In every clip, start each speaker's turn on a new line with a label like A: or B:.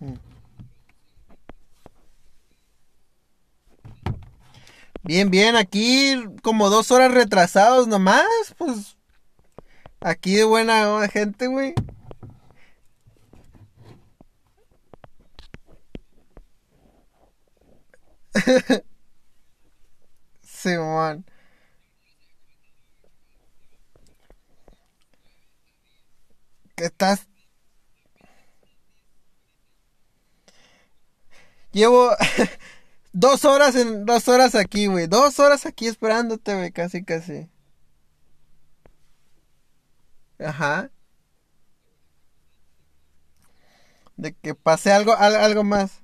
A: Mm. Bien, bien, aquí como dos horas retrasados nomás, pues aquí de buena gente, güey. Simón. ¿Qué estás? Llevo dos horas en dos horas aquí, güey. Dos horas aquí esperándote, güey, casi, casi. Ajá. De que pase algo, algo más.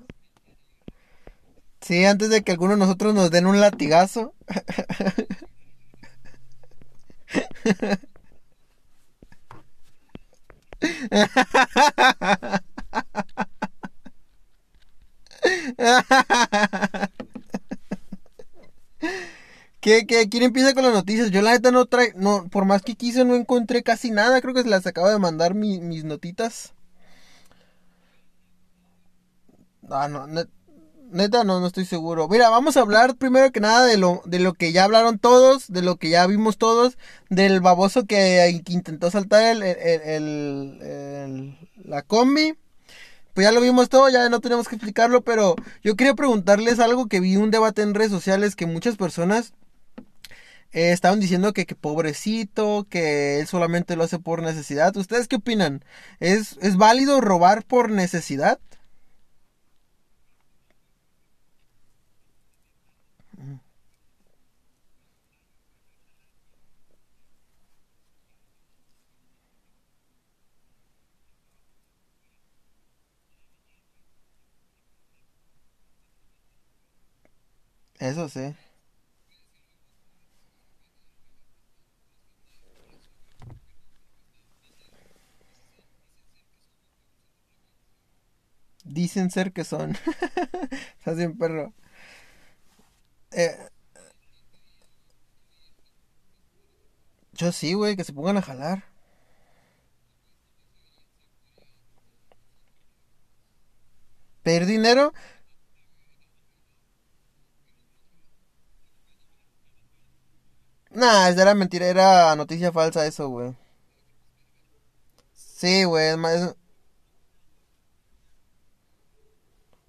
A: Sí, antes de que alguno de nosotros nos den un latigazo. ¿Qué, qué? ¿Quién empieza con las noticias? Yo la neta no trae, no, por más que quise no encontré casi nada, creo que se las acabo de mandar mis notitas. Ah, no, neta no, no estoy seguro. Mira, vamos a hablar primero que nada de lo, de lo que ya hablaron todos, de lo que ya vimos todos, del baboso que, intentó saltar el, el, la combi pues ya lo vimos todo, ya no tenemos que explicarlo, pero yo quería preguntarles algo que vi un debate en redes sociales que muchas personas eh, estaban diciendo que, que, pobrecito, que él solamente lo hace por necesidad. ¿Ustedes qué opinan? ¿Es, ¿Es válido robar por necesidad? Eso sí. Dicen ser que son. Estás bien, perro. Eh, yo sí, güey, que se pongan a jalar. ¿Pedir dinero? Nah, era mentira, era noticia falsa eso, güey. Sí, güey, es más...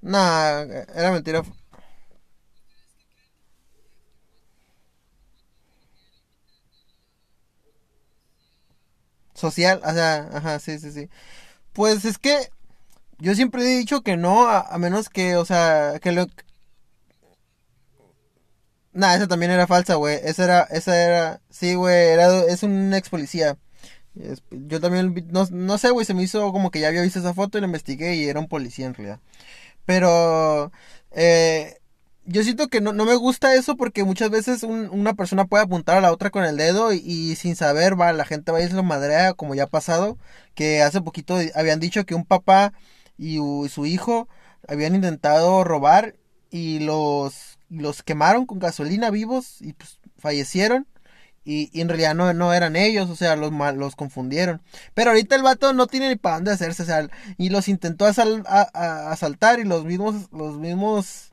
A: Nah, era mentira. Social, o sea, ajá, sí, sí, sí. Pues es que yo siempre he dicho que no, a, a menos que, o sea, que lo, Nah, esa también era falsa, güey. Esa era, esa era, sí, güey, era, es un ex policía. Yo también, no, no sé, güey, se me hizo como que ya había visto esa foto y la investigué y era un policía en realidad. Pero, eh, yo siento que no, no me gusta eso porque muchas veces una persona puede apuntar a la otra con el dedo y, sin saber, va, la gente va a irse lo madrea, como ya ha pasado, que hace poquito habían dicho que un papá y su hijo habían intentado robar y los los quemaron con gasolina vivos y pues fallecieron. Y, en realidad no, no, eran ellos, o sea, los, los confundieron. Pero ahorita el vato no tiene ni para dónde hacerse, o sea, y los intentó asaltar y los mismos, los mismos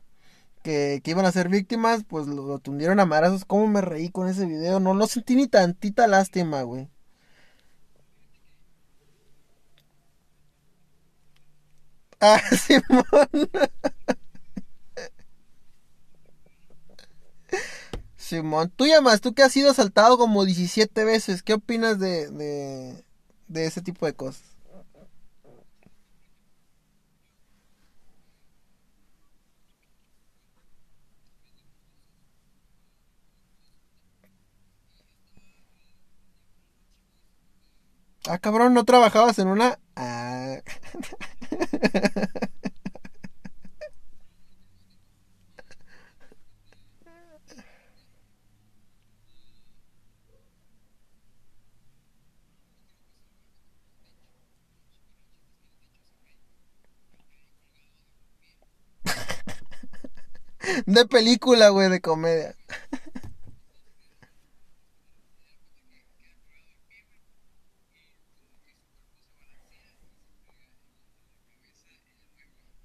A: que, que, iban a ser víctimas, pues lo, tundieron a marazos. ¿Cómo me reí con ese video? No, no sentí ni tantita lástima, güey. Ah, Simón. Simón, tú llamas, tú que has sido asaltado como 17 veces, ¿qué opinas de, de, de ese tipo de cosas? Ah, cabrón, ¿no trabajabas en una? Ah. De película, güey, de comedia.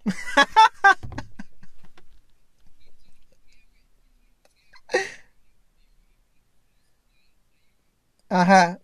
A: Ajá.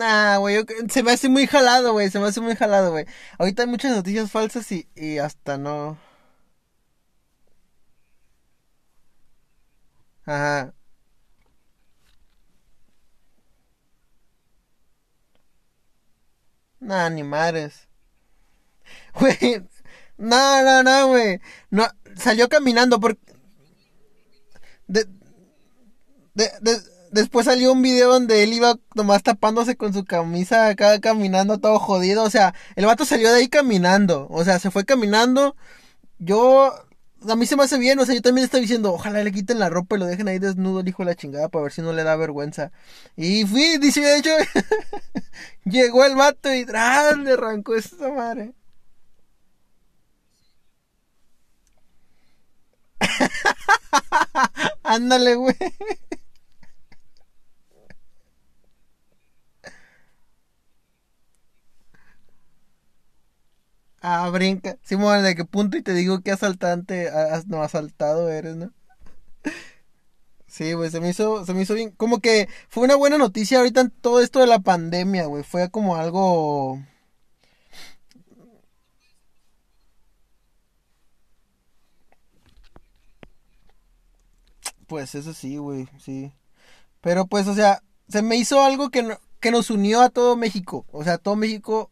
A: Nah, güey, se me hace muy jalado, güey, se me hace muy jalado, güey. Ahorita hay muchas noticias falsas y, y hasta no. Ajá. Nah, ni madres. Güey, no, no, no, güey. No, salió caminando porque... De, de, de, después salió un video donde él iba nomás tapándose con su camisa acá caminando todo jodido. O sea, el vato salió de ahí caminando. O sea, se fue caminando. Yo, a mí se me hace bien. O sea, yo también estaba diciendo, ojalá le quiten la ropa y lo dejen ahí desnudo el hijo de la chingada para ver si no le da vergüenza. Y fui, dice, de hecho, llegó el vato y le arrancó esa madre. Ándale, güey. Ah, brinca. Simón, ¿de qué punto? Y te digo que asaltante, no asaltado eres, ¿no? Sí, güey, se me hizo, se me hizo bien. Como que fue una buena noticia ahorita todo esto de la pandemia, güey. Fue como algo. Pues eso sí, güey, sí. Pero pues, o sea, se me hizo algo que, no- que nos unió a todo México. O sea, todo México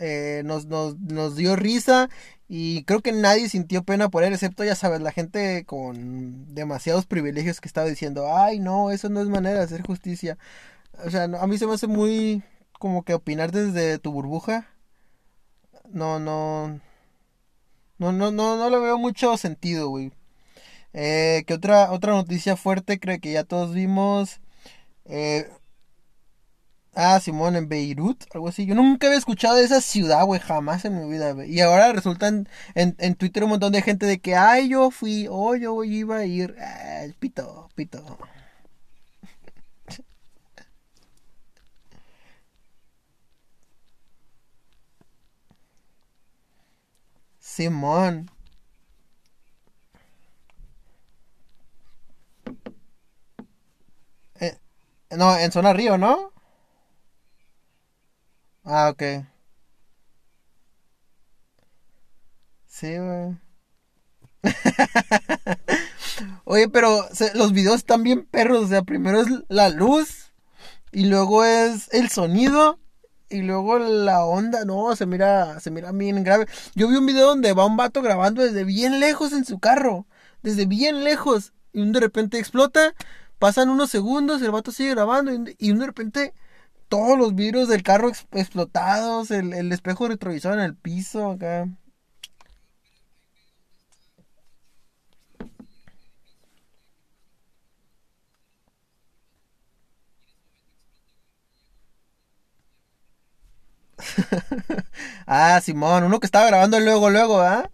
A: eh, nos, nos, nos dio risa y creo que nadie sintió pena por él, excepto, ya sabes, la gente con demasiados privilegios que estaba diciendo, ay, no, eso no es manera de hacer justicia. O sea, a mí se me hace muy como que opinar desde tu burbuja. No, no, no, no, no, no le veo mucho sentido, güey. Eh, que otra, otra noticia fuerte, creo que ya todos vimos. Eh, Ah, Simón, en Beirut, algo así. Yo nunca había escuchado de esa ciudad, güey, jamás en mi vida, güey. Y ahora resultan en, en Twitter un montón de gente de que, ay, yo fui, oh, yo iba a ir. Ah, pito, pito. Simón. Eh, no, en Zona Río, ¿no? Ah, ok. Sí, güey. Oye, pero los videos están bien perros. O sea, primero es la luz y luego es el sonido y luego la onda. No, se mira, se mira bien grave. Yo vi un video donde va un vato grabando desde bien lejos en su carro, desde bien lejos y de repente explota. Pasan unos segundos, el vato sigue grabando y, y de repente todos los vidrios del carro ex- explotados, el, el espejo retrovisor en el piso acá. Ah, Simón, uno que estaba grabando luego, luego, ¿ah?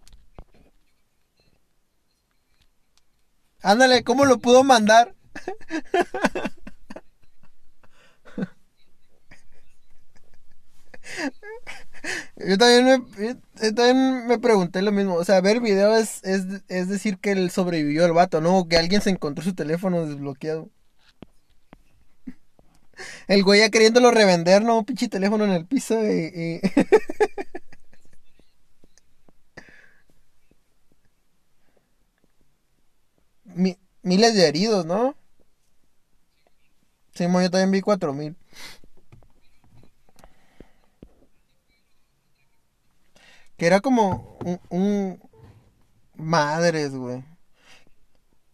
A: Ándale, ¿cómo lo pudo mandar? Yo también me, también me pregunté lo mismo. O sea, ver video es, es, es decir que él sobrevivió el vato, ¿no? O que alguien se encontró su teléfono desbloqueado. El güey ya queriéndolo revender, ¿no? Un pinche teléfono en el piso y... y- Mi- miles de heridos, ¿no? Sí, yo también vi cuatro mil. Que era como un, un... Madres, güey.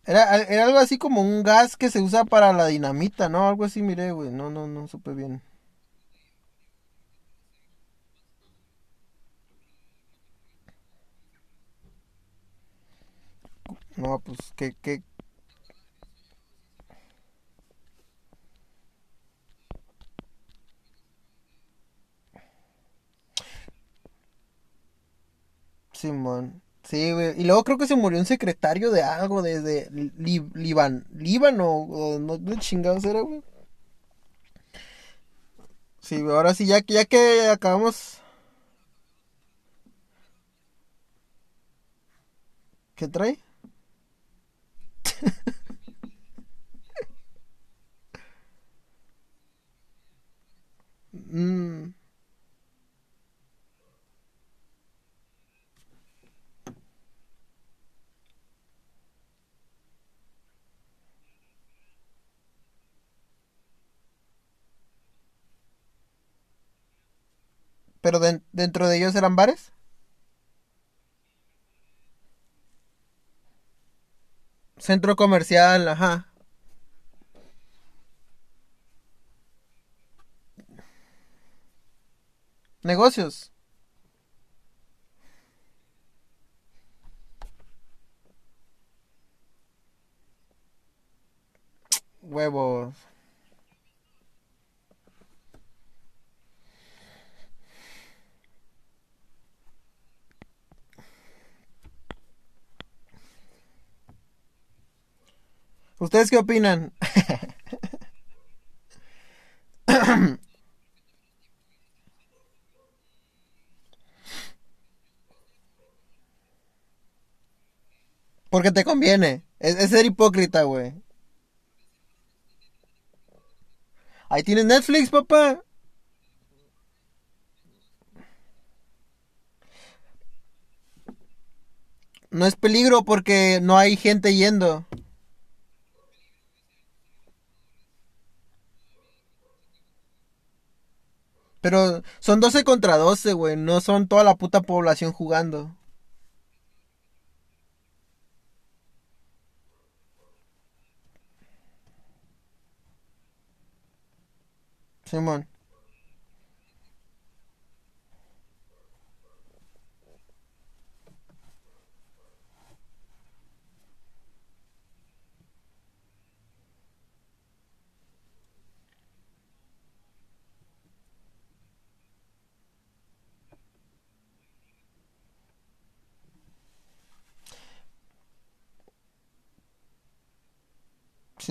A: Era, era algo así como un gas que se usa para la dinamita, ¿no? Algo así, miré, güey. No, no, no supe bien. No, pues, ¿qué, qué? Simón. Sí, güey. Y luego creo que se murió un secretario de algo, desde Li- Liban, Líbano, o no, no chingados era, güey. Sí, ahora sí, ya, ya que acabamos, ¿qué trae? Mm, pero den- dentro de ellos eran bares, centro comercial, ajá, negocios, huevos. ¿Ustedes qué opinan? Porque te conviene. Es, es ser hipócrita, güey. Ahí tienes Netflix, papá. No es peligro porque no hay gente yendo. Pero son 12 contra 12, güey. No son toda la puta población jugando. Simón.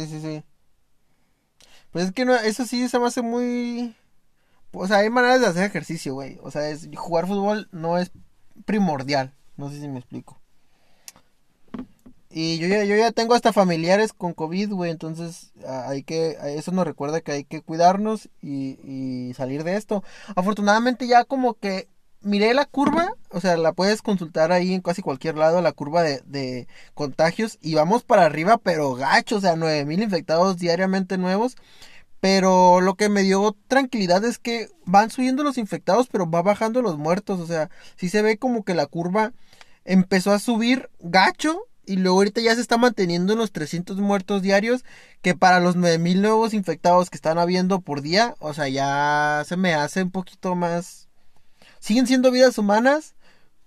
A: Sí, sí, sí. Pues es que eso sí se me hace muy... O sea, hay maneras de hacer ejercicio, güey. O sea, es, jugar fútbol no es primordial. No sé si me explico. Y yo ya, yo ya tengo hasta familiares con COVID, güey. Entonces, hay que, eso nos recuerda que hay que cuidarnos y salir de esto. Afortunadamente ya como que miré la curva, o sea, la puedes consultar ahí en casi cualquier lado, la curva de, contagios. Y vamos para arriba, pero gacho, o sea, 9000 infectados diariamente nuevos. Pero lo que me dio tranquilidad es que van subiendo los infectados, pero va bajando los muertos. O sea, sí se ve como que la curva empezó a subir gacho y luego ahorita ya se está manteniendo en los 300 muertos diarios, que para los 9000 nuevos infectados que están habiendo por día, o sea, ya se me hace un poquito más... Siguen siendo vidas humanas,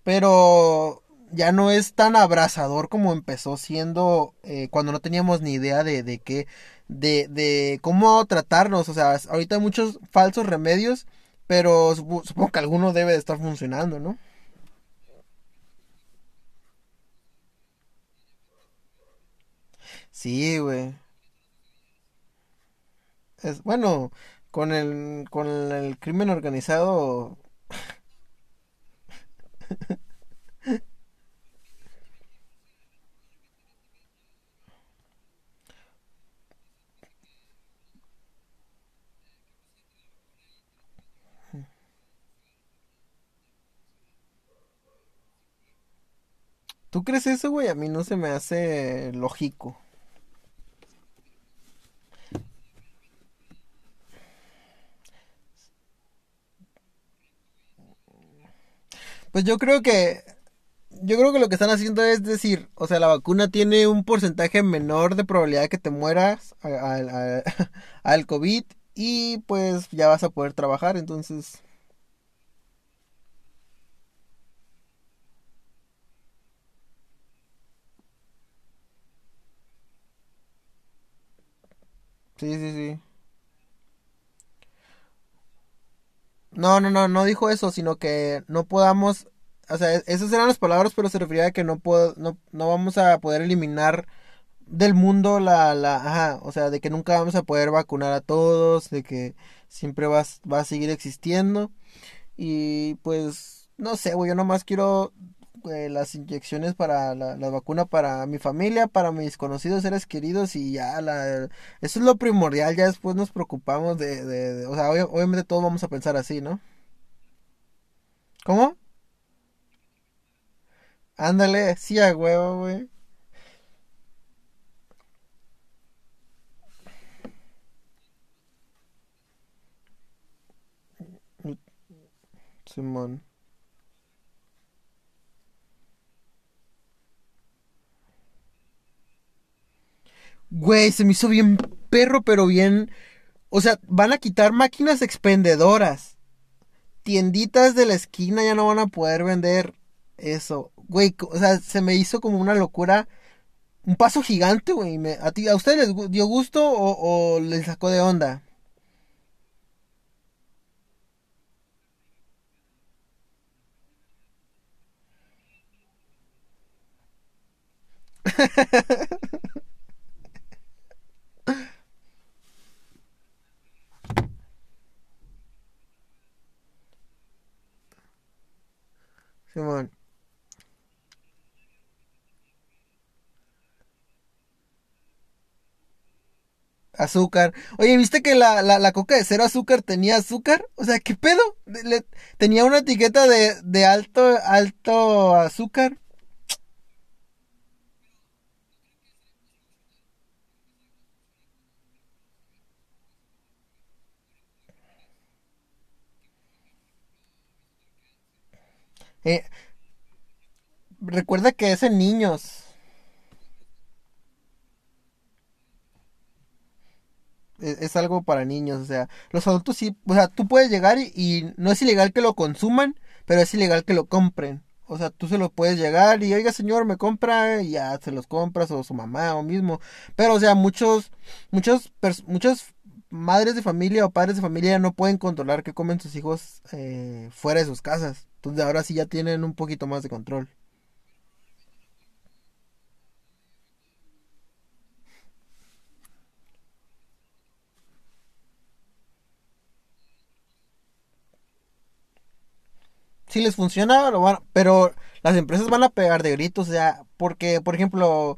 A: pero ya no es tan abrasador como empezó siendo eh, cuando no teníamos ni idea de, de qué, de, de cómo tratarnos. O sea, ahorita hay muchos falsos remedios, pero supo- supongo que alguno debe de estar funcionando, ¿no? Sí, güey. Es, bueno, con el, con el crimen organizado, ¿tú crees eso, güey? A mí no se me hace lógico. Pues yo creo que yo creo que lo que están haciendo es decir, o sea, la vacuna tiene un porcentaje menor de probabilidad de que te mueras al COVID y pues ya vas a poder trabajar, entonces... Sí, sí, sí. No, no, no, no dijo eso, sino que no podamos, o sea, e- esas eran las palabras, pero se refería a que no puedo, no, no vamos a poder eliminar del mundo la, la, ajá, o sea, de que nunca vamos a poder vacunar a todos, de que siempre va, va a seguir existiendo. Y pues, no sé, güey, yo nomás quiero eh, las inyecciones para la, vacuna para mi familia, para mis conocidos seres queridos y ya, la, eso es lo primordial, ya después nos preocupamos de, o sea, obvia- obviamente todos vamos a pensar así, ¿no? ¿Cómo? Ándale, sí, a huevo, güey. Simón. Güey, se me hizo bien perro, pero bien. O sea, van a quitar máquinas expendedoras. Tienditas de la esquina ya no van a poder vender eso. Güey, o sea, se me hizo como una locura. Un paso gigante, güey. ¿A ti, a ustedes les dio gusto o, o les sacó de onda? Simón. Azúcar. Oye, ¿viste que la, la, la coca de cero azúcar tenía azúcar? O sea, ¿qué pedo? Tenía una etiqueta de, de alto, alto azúcar. Eh, recuerda que es en niños. Es, es algo para niños. O sea, los adultos sí. O sea, tú puedes llegar y, y no es ilegal que lo consuman, pero es ilegal que lo compren. O sea, tú se lo puedes llegar y, oiga, señor, me compra y ya se los compras o su mamá o mismo. Pero, o sea, muchos, muchos, muchas madres de familia o padres de familia no pueden controlar qué comen sus hijos eh, fuera de sus casas. Entonces, ahora sí ya tienen un poquito más de control. Si les funciona, lo van, pero las empresas van a pegar de gritos, o sea, porque, por ejemplo,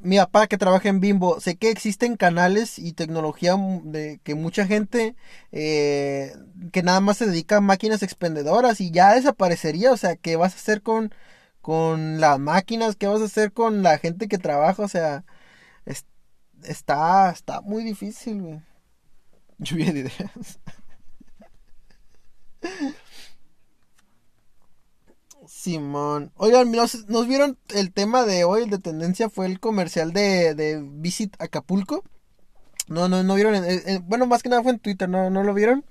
A: mi papá que trabaja en Bimbo, sé que existen canales y tecnología de que mucha gente eh, que nada más se dedica a máquinas expendedoras y ya desaparecería, o sea, ¿qué vas a hacer con, con las máquinas? ¿Qué vas a hacer con la gente que trabaja? O sea, es- está, está muy difícil, güey. Lluvia de ideas. Simón. Oigan, ¿nos, nos vieron el tema de hoy, el de tendencia, fue el comercial de, de Visit Acapulco? No, no, no vieron. en- en- bueno, más que nada fue en Twitter, ¿no, no lo vieron?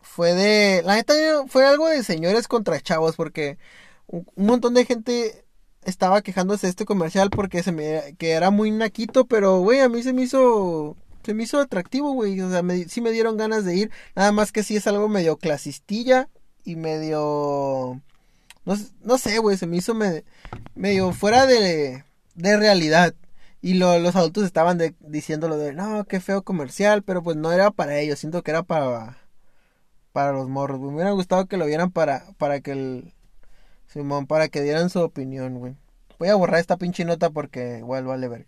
A: Fue de. La neta, fue algo de señores contra chavos, porque un, un montón de gente estaba quejándose de este comercial porque se me, que era muy naquito, pero, güey, a mí se me hizo. Se me hizo atractivo, güey. O sea, me, sí me dieron ganas de ir. Nada más que sí es algo medio clasistilla y medio. No, sé, güey, se me hizo me- medio fuera de, realidad. Y lo- los adultos estaban de, diciéndolo de, no, qué feo comercial, pero pues no era para ellos, siento que era para, para los morros. Me hubiera gustado que lo vieran para, para que el, Simón, para que dieran su opinión, güey. Voy a borrar esta pinche nota porque igual vale ver.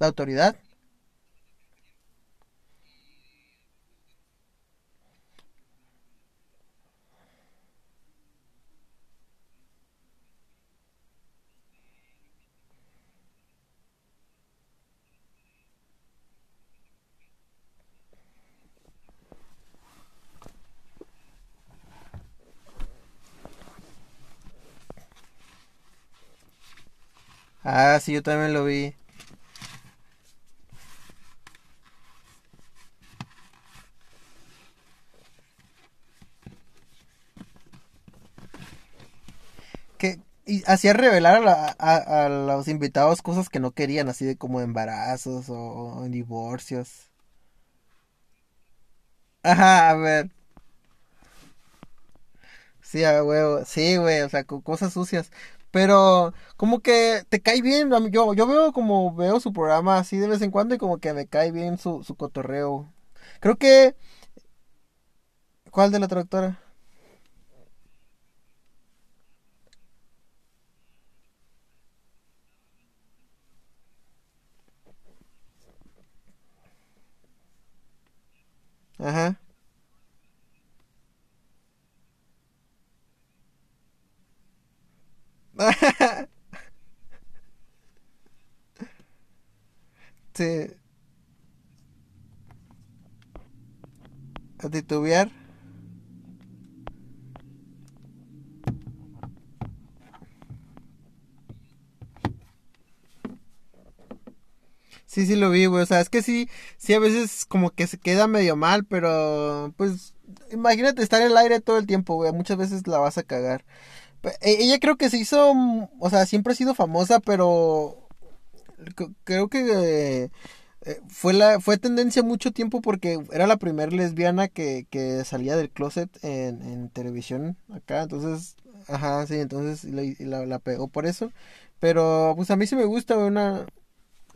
A: la autoridad. Ah, sí, yo también lo vi. Hacía revelar a, la- a- a los invitados cosas que no querían, así de como embarazos o, divorcios. Ajá, a ver. Sí, a huevo. Sí, güey, o sea, co- cosas sucias. Pero como que te cae bien. Yo, yo veo como veo su programa así de vez en cuando y como que me cae bien su, su cotorreo. Creo que... ¿Cuál de la traductora? Ajá. Sí, a titubear. Sí, sí lo vi, güey. O sea, es que sí, sí a veces como que se queda medio mal, pero pues imagínate estar en el aire todo el tiempo, güey. Muchas veces la vas a cagar. E- Ella creo que se hizo, mm, o sea, siempre ha sido famosa, pero creo que eh, fue la, fue tendencia mucho tiempo porque era la primera lesbiana que, que salía del closet en, en televisión acá. Entonces, ajá, sí, entonces la, la, pegó por eso. Pero pues a mí sí me gusta, una,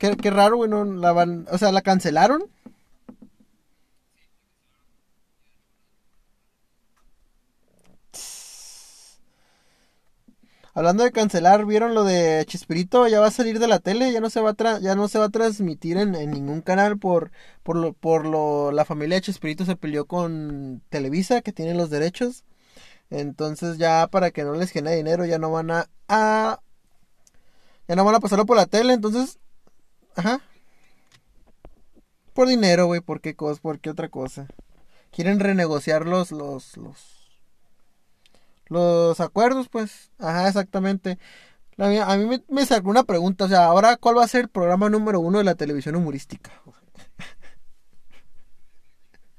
A: Qué, qué raro, güey, no la van, o sea, la cancelaron. Hablando de cancelar, ¿vieron lo de Chespirito? Ya va a salir de la tele, ya no se va a tra- ya no se va a transmitir en, en ningún canal por por lo por lo la familia de Chespirito se peleó con Televisa que tiene los derechos. Entonces ya para que no les genere dinero ya no van a ya no van a pasarlo por la tele, entonces, ajá, por dinero, güey, por qué cosa, por qué otra cosa. Quieren renegociar los los los Los acuerdos, pues. Ajá, exactamente. A mí me, me sacó una pregunta, o sea, ahora, ¿cuál va a ser el programa número uno de la televisión humorística?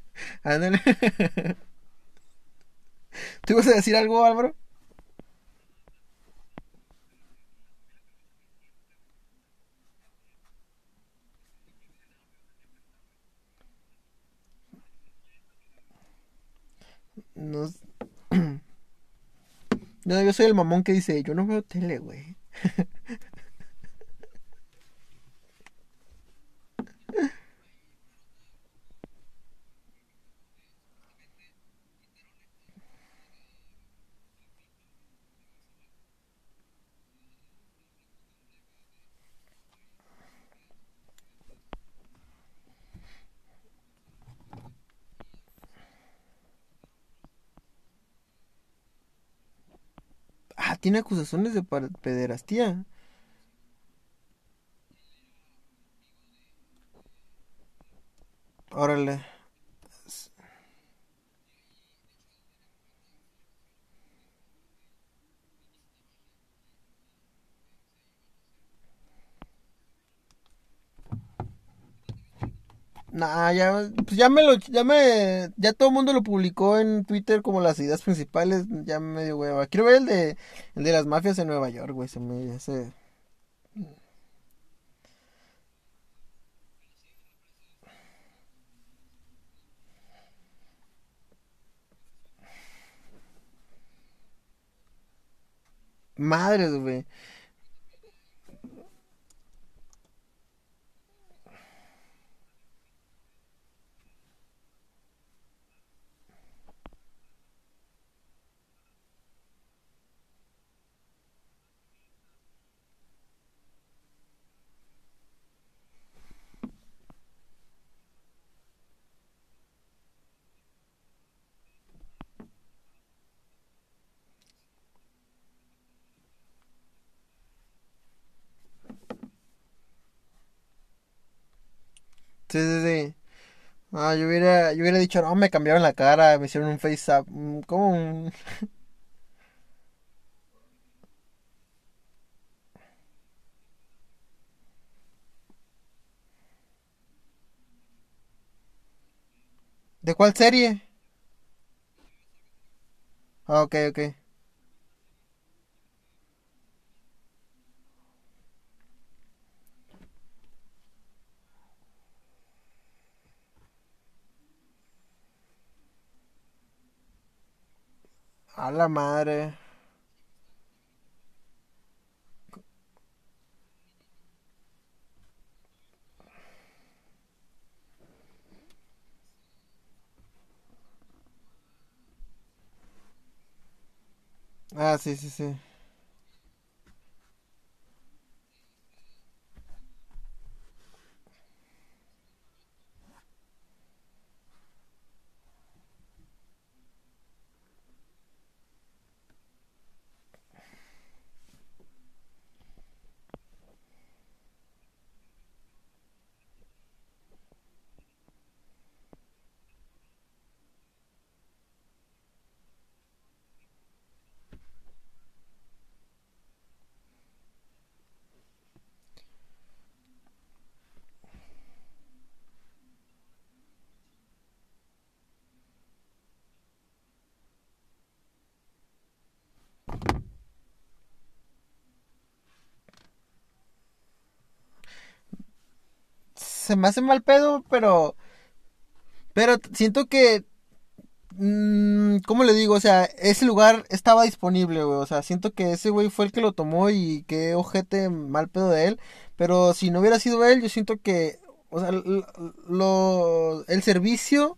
A: Ándale. ¿Tú ibas a decir algo, Álvaro? No, yo soy el mamón que dice, yo no veo tele, güey. Ah, tiene acusaciones de pederastía. Órale. Nah, ya, pues ya me lo, ya me, ya todo el mundo lo publicó en Twitter como las ideas principales, ya me dio hueva. Quiero ver el de, el de las mafias en Nueva York, güey, se me hace... Madres, güey. Sí, sí, sí. Ah, yo hubiera, yo hubiera dicho, no, me cambiaron la cara, me hicieron un face up. mm, ¿Cómo? ¿De cuál serie? Ah, ok, ok. A la madre. Ah, sí, sí, sí. Se me hace mal pedo, pero... Pero siento que... mm, ¿Cómo le digo? O sea, ese lugar estaba disponible, güey. O sea, siento que ese güey fue el que lo tomó y qué ojete mal pedo de él. Pero si no hubiera sido él, yo siento que... O sea, lo, el servicio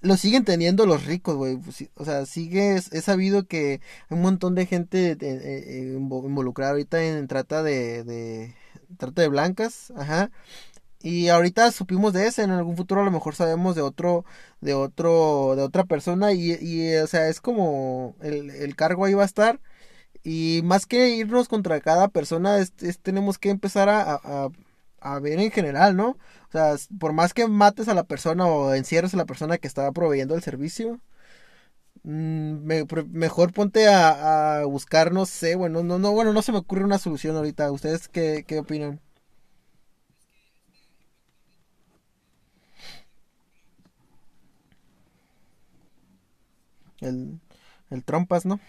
A: lo siguen teniendo los ricos, güey. Pues O sea, sigue, es, sabido que hay un montón de gente eh, eh, invo- involucrada ahorita en trata de, de trata de blancas, ajá. Y ahorita supimos de ese, en algún futuro a lo mejor sabemos de otro, de otro, de otra persona y, o sea, es como el, el cargo ahí va a estar y más que irnos contra cada persona, es, es- tenemos que empezar a, a, a ver en general, ¿no? O sea, por más que mates a la persona o encierres a la persona que estaba proveyendo el servicio, mm, me- mejor ponte a, a buscar, no sé, bueno, no, no, bueno, no se me ocurre una solución ahorita. ¿Ustedes qué, qué opinan? El, el trompas, ¿no?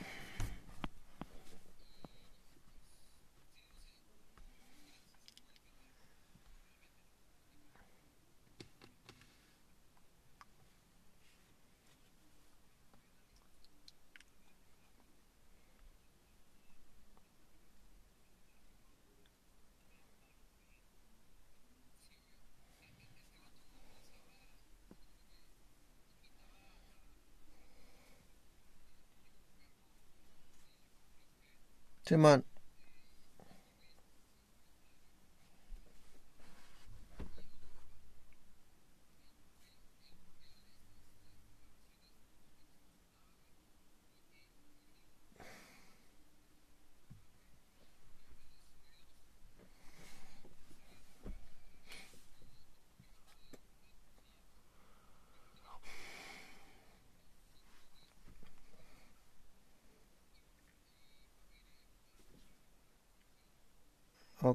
A: sem að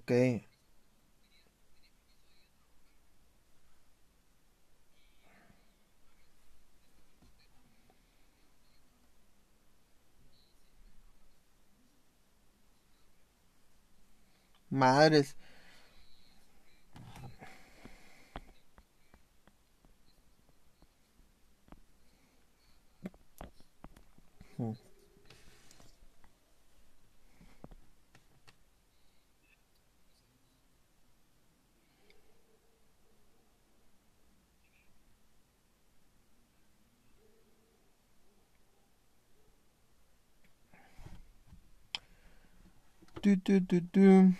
A: ok. Madres. Mm. Tu, tu, tu, tu.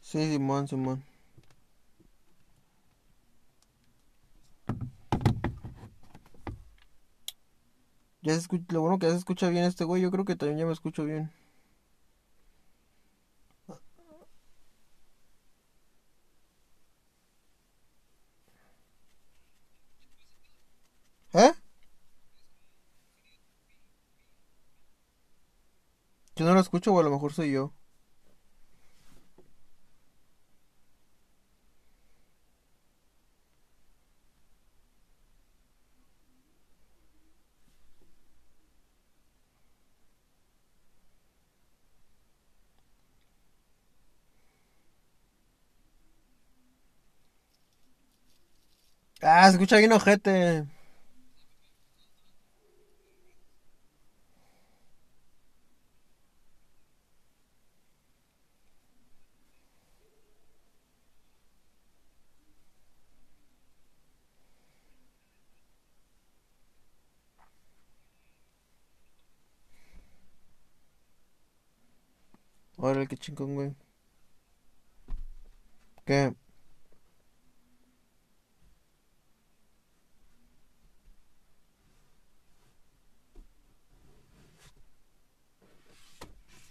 A: Sí, Simón, Simón. Ya se escucha, lo bueno que ya se escucha bien este güey, yo creo que también ya me escucho bien. escucho o a lo mejor soy yo. Ah, escucha bien ojete. Órale, qué chingón, güey. ¿Qué?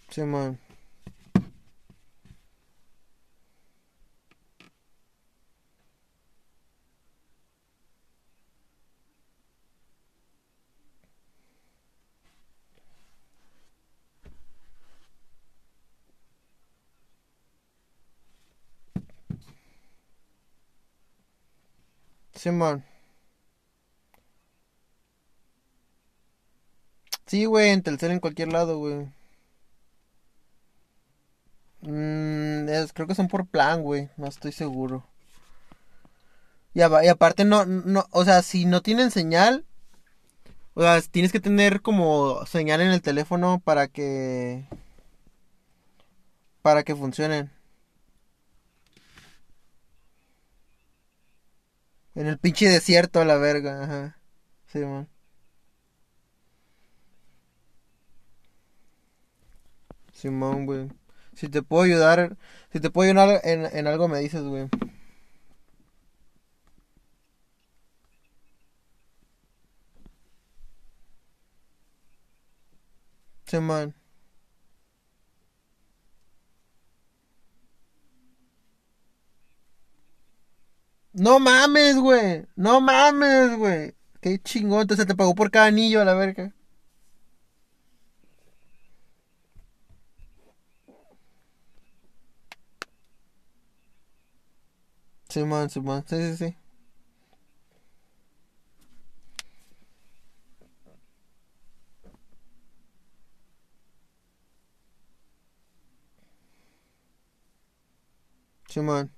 A: Sí, man. Sí, man. Sí, güey, en Telcel en cualquier lado, güey. Mm, es- creo que son por plan, güey. No estoy seguro. Y, y aparte no, no, o sea, si no tienen señal, o sea, tienes que tener como señal en el teléfono para que, para que funcionen. En el pinche desierto a la verga, ajá. Sí, man. Simón, güey. Si te puedo ayudar, si te puedo ayudar en, en algo me dices, güey. Simón. No mames, güey. No mames, güey. Qué chingón. Entonces te pagó por cada anillo a la verga. Simón, Simón. Sí, sí, sí. Simón.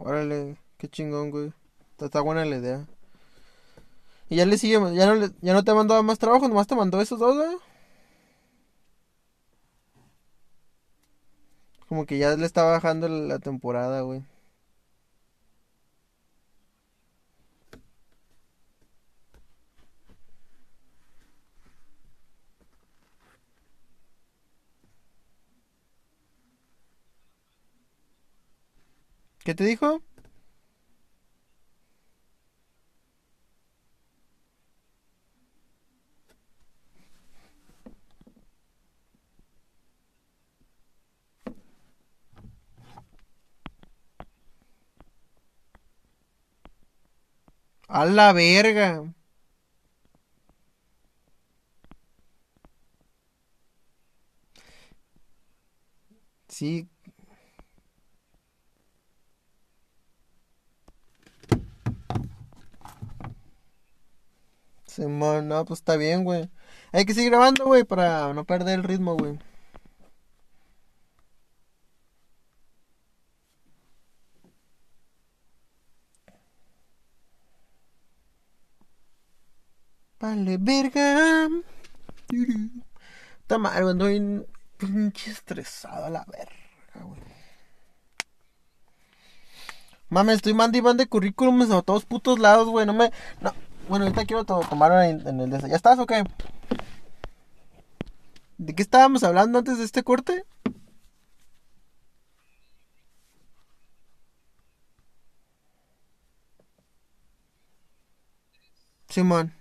A: Órale. Qué chingón, güey. Está, buena la idea. Y ya le sigue, ya no, le- ya no te mandó más trabajo, nomás te mandó esos dos, güey. Como que ya le está bajando la temporada, güey. ¿Qué te dijo? A la verga. Sí, Simón, no, pues está bien, güey. Hay que seguir grabando, güey, para no perder el ritmo, güey. Vale, verga. Está mal, güey, ando bien pinche estresado a la verga, güey. Mames, estoy mandando y mandando currículums a todos putos lados, güey. No me. No. Bueno, ahorita quiero to- tomar en, el de ¿Ya estás o qué? ¿De qué estábamos hablando antes de este corte? Simón.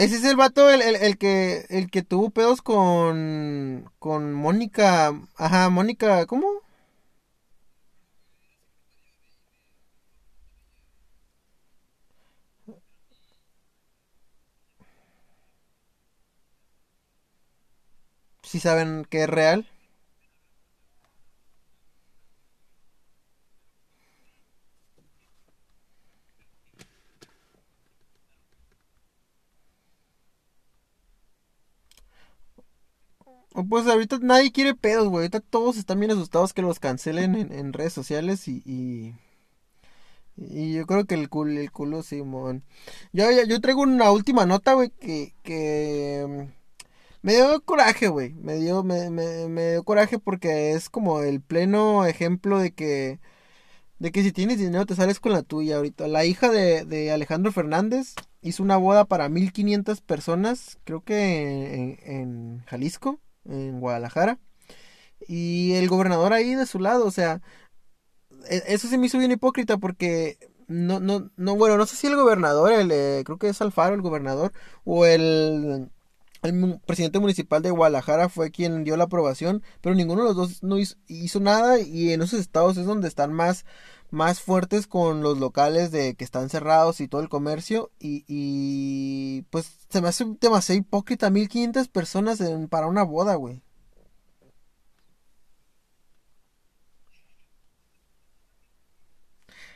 A: Ese es el vato, el, el, el que, el que tuvo pedos con, con Mónica, ajá, Mónica, ¿cómo? Si saben que es real. Pues ahorita nadie quiere pedos, güey. Ahorita todos están bien asustados que los cancelen en, redes sociales y, y, yo creo que el culo, el culo, Simón. Yo, yo, traigo una última nota, güey, que, que mm, me dio coraje, güey. Me dio, me, me, me dio coraje porque es como el pleno ejemplo de que, de que si tienes dinero te sales con la tuya ahorita. La hija de, de Alejandro Fernández hizo una boda para 1500 personas, creo que en, en Jalisco en Guadalajara. Y el gobernador ahí de su lado, o sea, e- eso se me hizo bien hipócrita porque no, no, no, bueno, no sé si el gobernador, el, eh, creo que es Alfaro el gobernador, o el, el presidente municipal de Guadalajara fue quien dio la aprobación, pero ninguno de los dos no hizo, nada y en esos estados es donde están más, más fuertes con los locales de que están cerrados y todo el comercio y, y pues se me hace demasiado hipócrita 1500 personas para una boda, güey.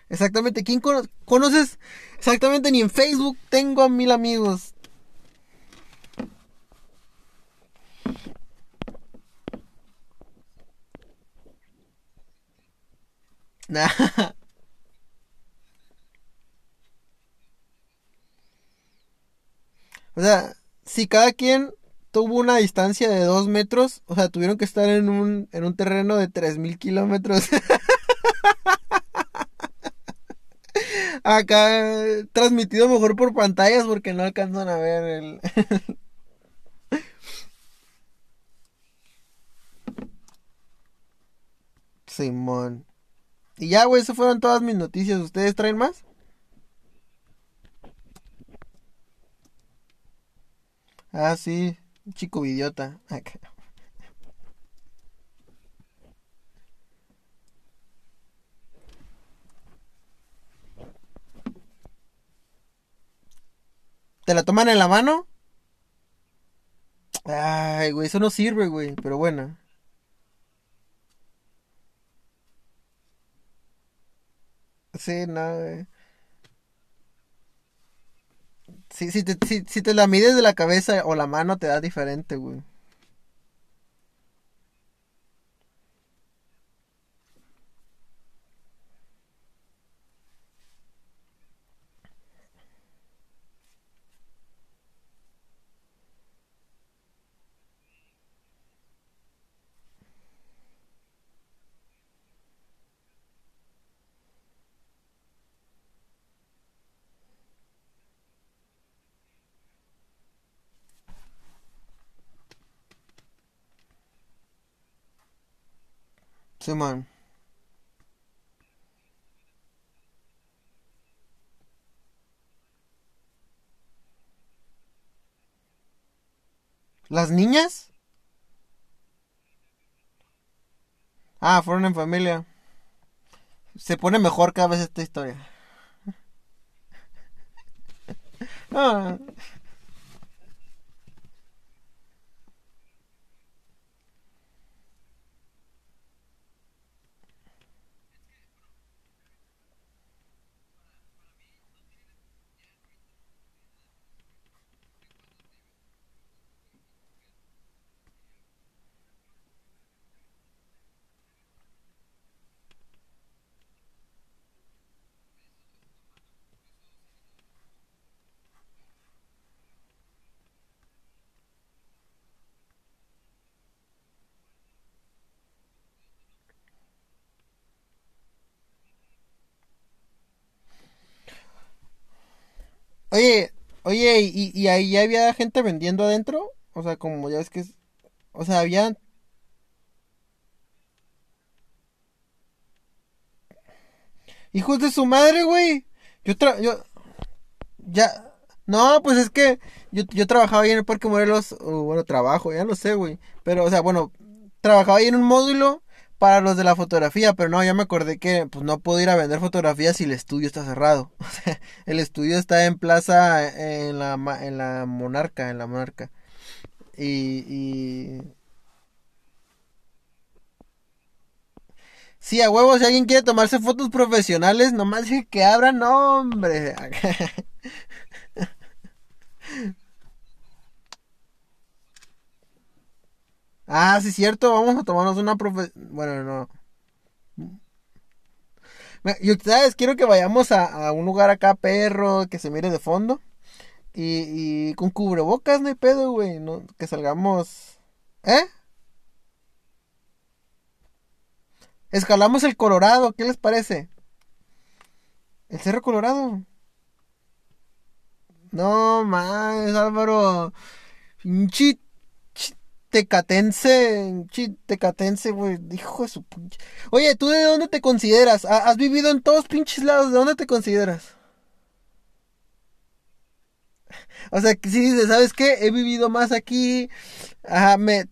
A: Exactamente, ¿quién cono- conoces? Exactamente, ni en Facebook tengo a mil amigos. O sea, si cada quien tuvo una distancia de dos metros, o sea, tuvieron que estar en un, en un terreno de tres mil kilómetros. Acá transmitido mejor por pantallas porque no alcanzan a ver el... Simón. Y ya, güey, esas fueron todas mis noticias. ¿Ustedes traen más? Ah, sí, chico idiota. Acá. ¿Te la toman en la mano? Ay, güey, eso no sirve, güey, pero bueno. Sí, no. Sí, si te, si te la mides de la cabeza o la mano te da diferente, güey. ¿Las niñas? Ah, fueron en familia. Se pone mejor cada vez esta historia. Ah, Oye, oye, ¿y, y ahí ya había gente vendiendo adentro? O sea, como ya ves que es... O sea, había hijos de su madre, güey. Yo tra... Yo... Ya... No, pues es que yo, yo trabajaba ahí en el Parque Morelos, o bueno, trabajo, ya no sé, güey. Pero, o sea, bueno, trabajaba ahí en un módulo para los de la fotografía, pero no, ya me acordé que pues no puedo ir a vender fotografías si el estudio está cerrado. El estudio está en plaza en la, en la Monarca, en la Monarca. Y, y... Sí, a huevos, si alguien quiere tomarse fotos profesionales, nomás que abran, no, hombre. Ah, sí, cierto, vamos a tomarnos una profe... Bueno, no. Yo, ¿sabes? Quiero que vayamos a, un lugar acá, perro, que se mire de fondo. Y, y con cubrebocas, no hay pedo, güey. No, que salgamos... ¿Eh? Escalamos el Colorado, ¿qué les parece? El Cerro Colorado. No más, Álvaro. Pinche tecatense, tecatense, güey, hijo de su pinche. Oye, ¿tú de dónde te consideras? ¿Has vivido en todos pinches lados? ¿De dónde te consideras? O sea, si dices, ¿sabes qué? He vivido más aquí. Ajá, me.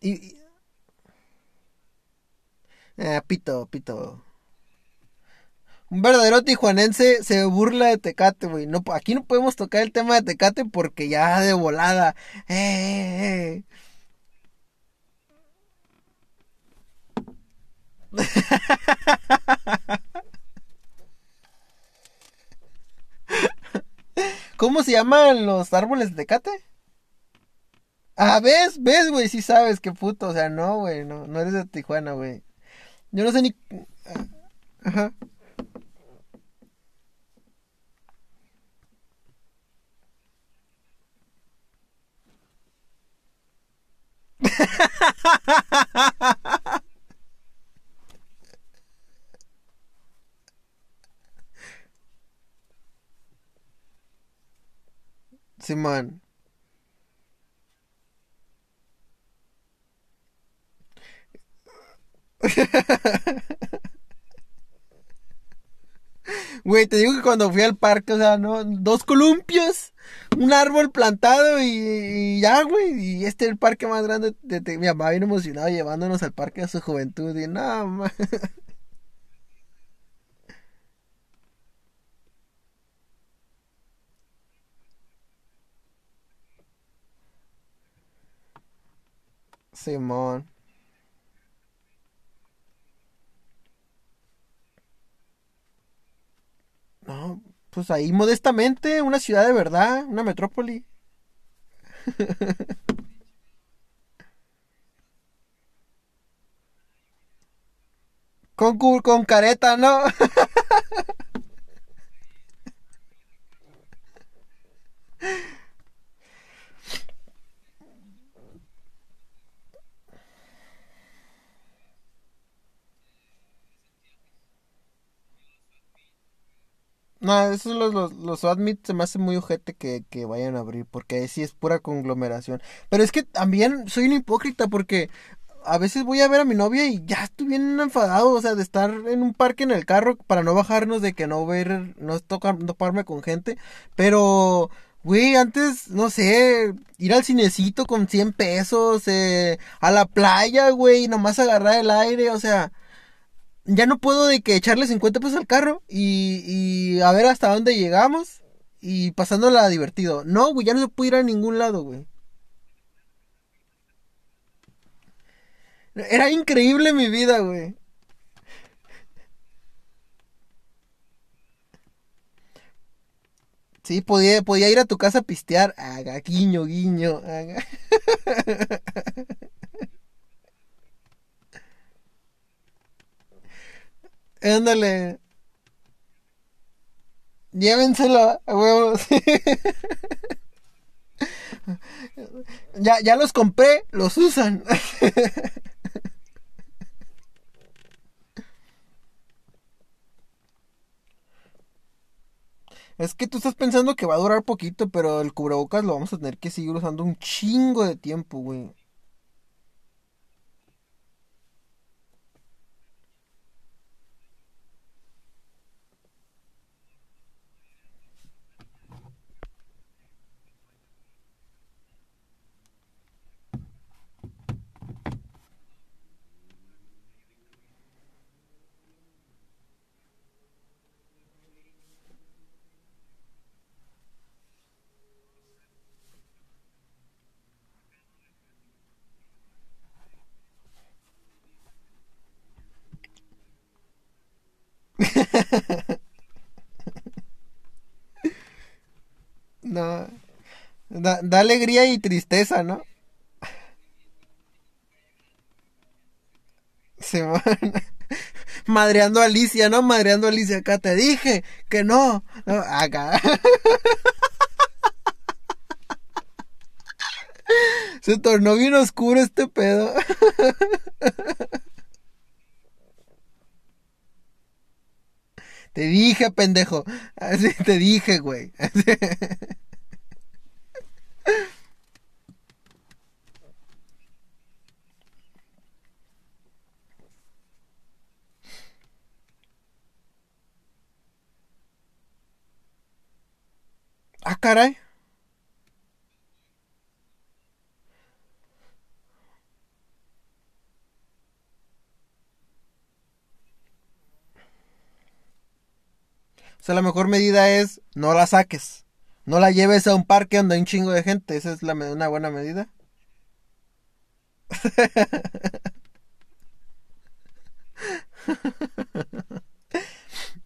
A: y, eh, pito, pito. Un verdadero tijuanense se burla de Tecate, güey. No, aquí no podemos tocar el tema de Tecate porque ya de volada. Eh, eh, eh. ¿Cómo se llaman los árboles de Tecate? Ah, ¿ves? ¿Ves, güey? Sí sabes, qué puto. O sea, no, güey. No, no eres de Tijuana, güey. Yo no sé ni... Ajá. Simón. Güey, te digo que cuando fui al parque, o sea, no, dos columpios, un árbol plantado y, ya, güey. Y este es el parque más grande. De, mi mamá bien emocionado llevándonos al parque de su juventud. Y nada más. Simón. No, pues ahí modestamente, una ciudad de verdad, una metrópoli. Con, con careta, ¿no? No, esos los, los, los admit se me hace muy ojete que, que vayan a abrir, porque ahí sí es pura conglomeración. Pero es que también soy un hipócrita, porque a veces voy a ver a mi novia y ya estoy bien enfadado, o sea, de estar en un parque en el carro para no bajarnos, de que no ver, no tocar, no con gente, pero, güey, antes, no sé, ir al cinecito con 100 pesos, eh, a la playa, güey, nomás agarrar el aire, o sea, ya no puedo de que echarle 50 pesos al carro y, y a ver hasta dónde llegamos y pasándola divertido. No, güey, ya no se puede ir a ningún lado, güey. Era increíble mi vida, güey. Sí, podía, podía ir a tu casa a pistear. Haga, guiño, guiño. Ándale. Llévenselo, huevos. ya, ya los compré, los usan. Es que tú estás pensando que va a durar poquito, pero el cubrebocas lo vamos a tener que seguir usando un chingo de tiempo, güey. no. Da, alegría y tristeza, ¿no? Se van madreando a Alicia, ¿no? Madreando a Alicia acá. Te dije que no. no acá. Se tornó bien oscuro este pedo. Te dije, pendejo. Así te dije, güey. Ah, caray. O sea, la mejor medida es no la saques. No la lleves a un parque donde hay un chingo de gente. Esa es la, una buena medida.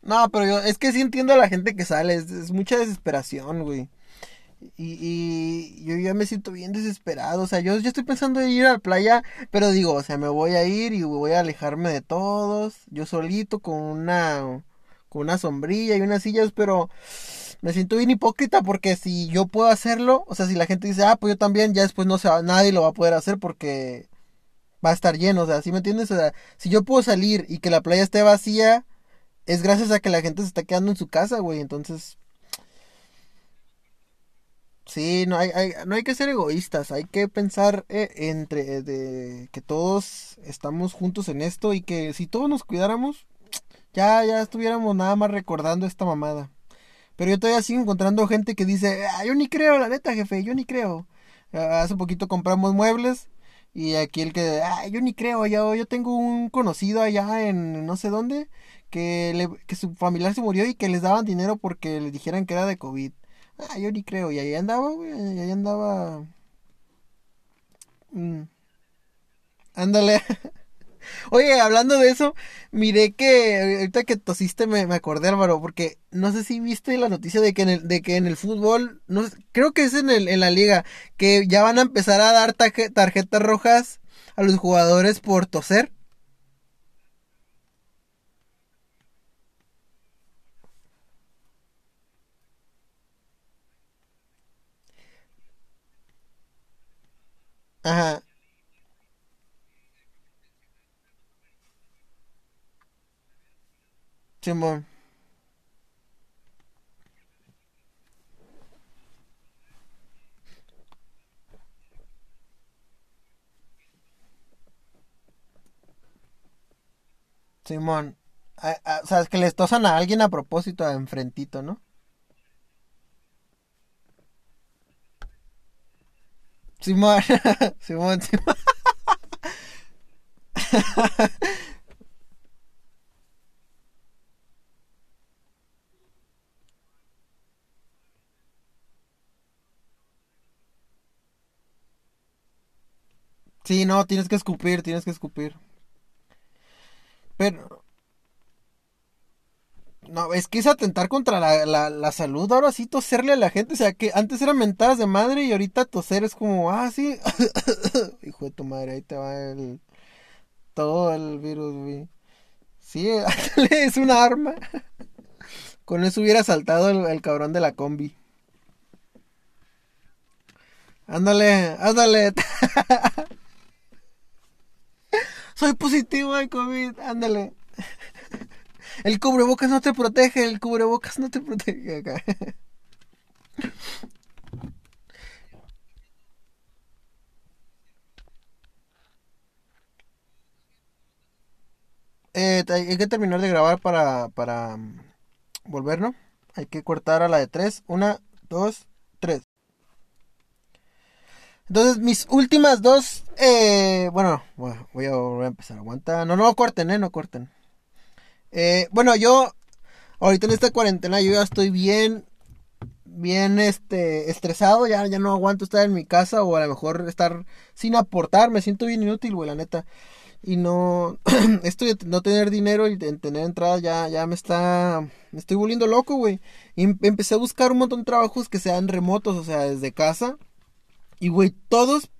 A: no, pero yo, es que sí entiendo a la gente que sale. Es, mucha desesperación, güey. Y, y, yo ya me siento bien desesperado. O sea, yo, yo estoy pensando en ir a la playa, pero digo, o sea, me voy a ir y voy a alejarme de todos. Yo solito con una con una sombrilla y unas sillas, pero me siento bien hipócrita porque si yo puedo hacerlo, o sea, si la gente dice, ah, pues yo también, ya después no se va, nadie lo va a poder hacer porque va a estar lleno, o sea, ¿sí me entiendes? O sea, si yo puedo salir y que la playa esté vacía, es gracias a que la gente se está quedando en su casa, güey, entonces... Sí, no hay, no hay que ser egoístas, hay que pensar eh, entre de que todos estamos juntos en esto y que si todos nos cuidáramos, ya, ya estuviéramos nada más recordando esta mamada. Pero yo todavía sigo encontrando gente que dice, ah, yo ni creo, la neta, jefe, yo ni creo. Hace poquito compramos muebles y aquí el que, ah, yo ni creo, yo, yo tengo un conocido allá en no sé dónde que, le, que su familiar se murió y que les daban dinero porque les dijeran que era de COVID. Ah, yo ni creo, y ahí andaba, güey, ahí andaba... Mm. Ándale. Oye, hablando de eso, miré que ahorita que tosiste me, me acordé, Álvaro, porque no sé si viste la noticia de que en el, de que en el fútbol, no creo que es en, el, en la liga, que ya van a empezar a dar tarjetas rojas a los jugadores por toser. Ajá. Simón. Simón. o sea, es que les tosan a alguien a propósito, a enfrentito, ¿no? Simón. Simón, Simón. Sí, no, tienes que escupir, tienes que escupir. Pero, no, es que es atentar contra la, la, la salud, ahora sí toserle a la gente, o sea, que antes eran mentadas de madre y ahorita toser es como, ah, sí, hijo de tu madre, ahí te va el, todo el virus, güey. Sí, es una arma. Con eso hubiera saltado el, el cabrón de la combi. Ándale, ándale. soy positivo de COVID, ándale. El cubrebocas no te protege, el cubrebocas no te protege acá. Eh, hay que terminar de grabar para, para mm, volver, ¿no? Hay que cortar a la de tres. Una, dos, tres. Entonces, mis últimas dos. Eh, bueno, voy a volver a empezar. Aguanta. No, no corten, eh, no corten. Eh, bueno, yo. Ahorita en esta cuarentena yo ya estoy bien. Bien este, estresado. Ya, ya no aguanto estar en mi casa. O a lo mejor estar sin aportar. Me siento bien inútil, güey, la neta. y no esto de no tener dinero y de tener entrada ya ya me está me estoy volviendo loco, güey. Y em, empecé a buscar un montón de trabajos que sean remotos, o sea, desde casa. Y güey, todos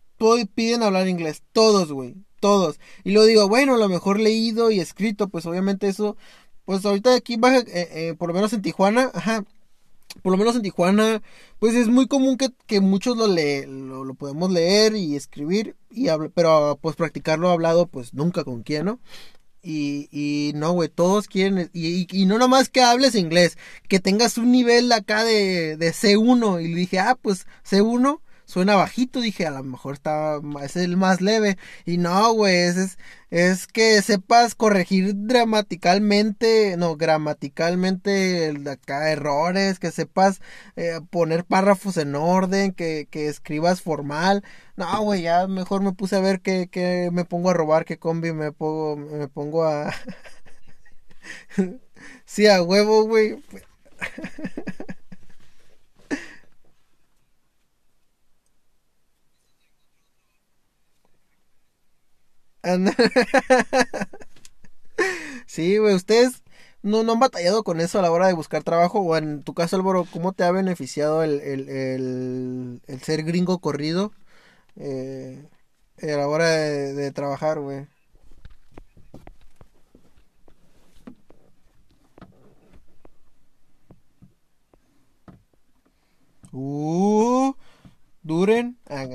A: piden hablar inglés, todos, güey, todos. Y luego digo, bueno, a lo mejor leído y escrito, pues obviamente eso pues ahorita aquí baja, eh, eh, por lo menos en Tijuana, ajá, por lo menos en Tijuana, pues es muy común que, que muchos lo, le, lo, podemos leer y escribir, y pero pues practicarlo hablado, pues nunca con quién, ¿no? Y, y no, güey, todos quieren, y, y, no nomás que hables inglés, que tengas un nivel acá de, de C1, y le dije, ah, pues C1, suena bajito, dije, a lo mejor está, es el más leve. Y no, güey, es, es, que sepas corregir dramaticalmente, no, gramaticalmente acá errores, que sepas eh, poner párrafos en orden, que, que escribas formal. No, güey, ya mejor me puse a ver que, que me pongo a robar, que combi me pongo, me pongo a... sí, a huevo, güey. sí, güey, ustedes no, no han batallado con eso a la hora de buscar trabajo. O en tu caso, Álvaro, ¿cómo te ha beneficiado el, el, el, ser gringo corrido eh, a la hora de, trabajar, güey? Uh, duren. Ah,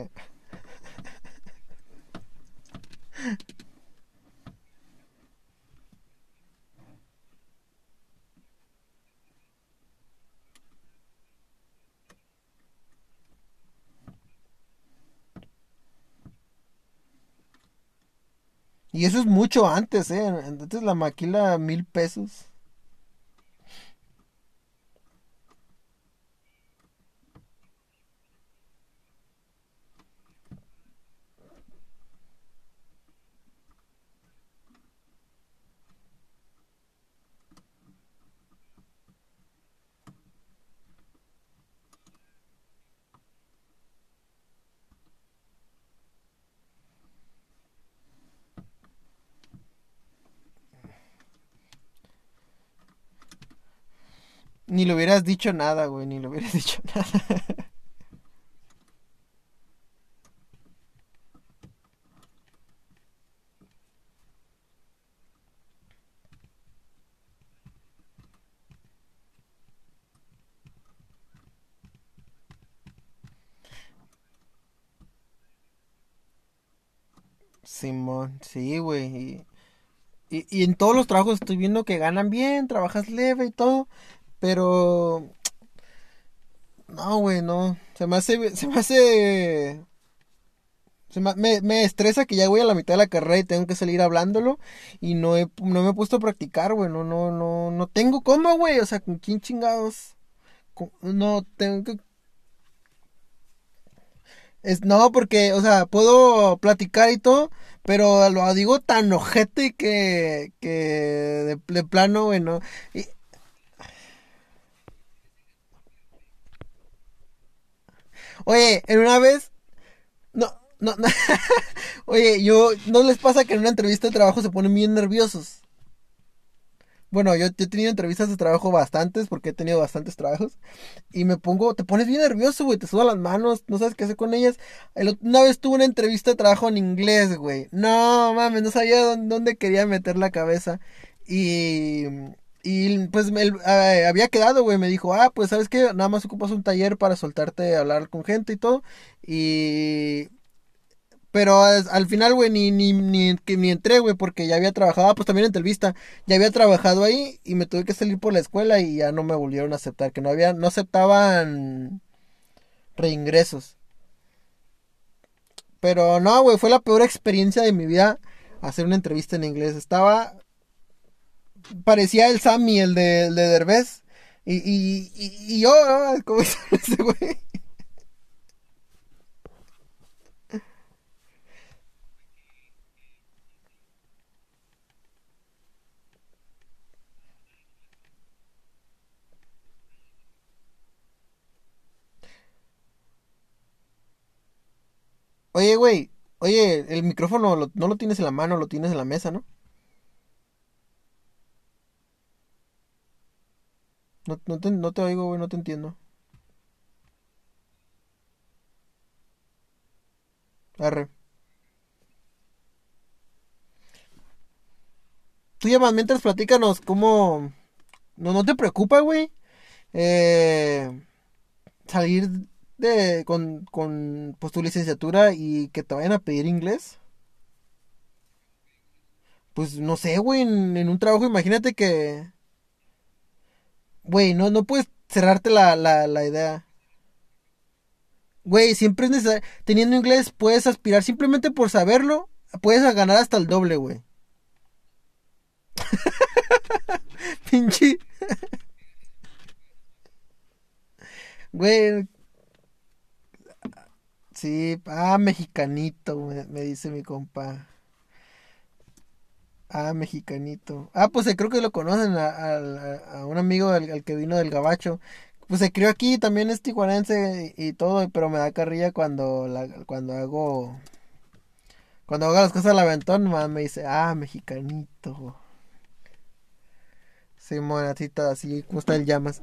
A: y eso es mucho antes, ¿eh? Antes la maquila mil pesos. Ni le hubieras dicho nada, güey, ni le hubieras dicho nada. Simón, sí, güey. Y, y, en todos los trabajos estoy viendo que ganan bien, trabajas leve y todo. Pero. No, güey, no. Se me hace. Se me hace. Se me, me, estresa que ya voy a la mitad de la carrera y tengo que salir hablándolo. Y no, he, no me he puesto a practicar, güey. No, no, no, tengo cómo, güey. O sea, con quién chingados. no tengo que. Es, no, porque, o sea, puedo platicar y todo, pero lo digo tan ojete que, que de, de plano, güey, no. Oye, en una vez. No, no, no. Oye, yo. ¿No les pasa que en una entrevista de trabajo se ponen bien nerviosos? Bueno, yo, he tenido entrevistas de trabajo bastantes, porque he tenido bastantes trabajos. Y me pongo, te pones bien nervioso, güey, te sudan las manos, no sabes qué hacer con ellas. una vez tuve una entrevista de trabajo en inglés, güey. No, mames, no sabía dónde, dónde quería meter la cabeza. Y y pues me, eh, había quedado, güey, me dijo, ah, pues sabes que nada más ocupas un taller para soltarte hablar con gente y todo. Y... Pero al final, güey, ni, ni, ni, ni entré, güey, porque ya había trabajado, ah, pues también en Telvista, ya había trabajado ahí y me tuve que salir por la escuela y ya no me volvieron a aceptar, que no había, no aceptaban reingresos. Pero no, güey, fue la peor experiencia de mi vida hacer una entrevista en inglés. Estaba parecía el Sammy, el de, de Derbez. Y, y, y, yo, ¿cómo es ese güey? Oye, güey, Oye, el micrófono lo- no lo tienes en la mano, lo tienes en la mesa, ¿no? No, no te, no te oigo, güey, no te entiendo. Arre. Tú llamas mientras platícanos cómo... No, no te preocupa, güey. Eh, salir de con, con pues tu licenciatura y que te vayan a pedir inglés. Pues no sé, güey, en, en un trabajo, imagínate que, güey, no, no puedes cerrarte la, la, la idea. Güey, siempre es necesario, teniendo inglés puedes aspirar simplemente por saberlo, puedes ganar hasta el doble, güey. Pinche, güey, sí, ah, mexicanito, me, me dice mi compa. Ah, mexicanito. Ah, pues eh, creo que lo conocen a, a- un amigo al, al que vino del Gabacho. Pues se crió aquí, también es tijuanense y, todo, pero me da carrilla cuando la, cuando hago cuando hago las cosas al aventón, ma, me dice, ah, mexicanito. Sí, monacita, así como está el llamas.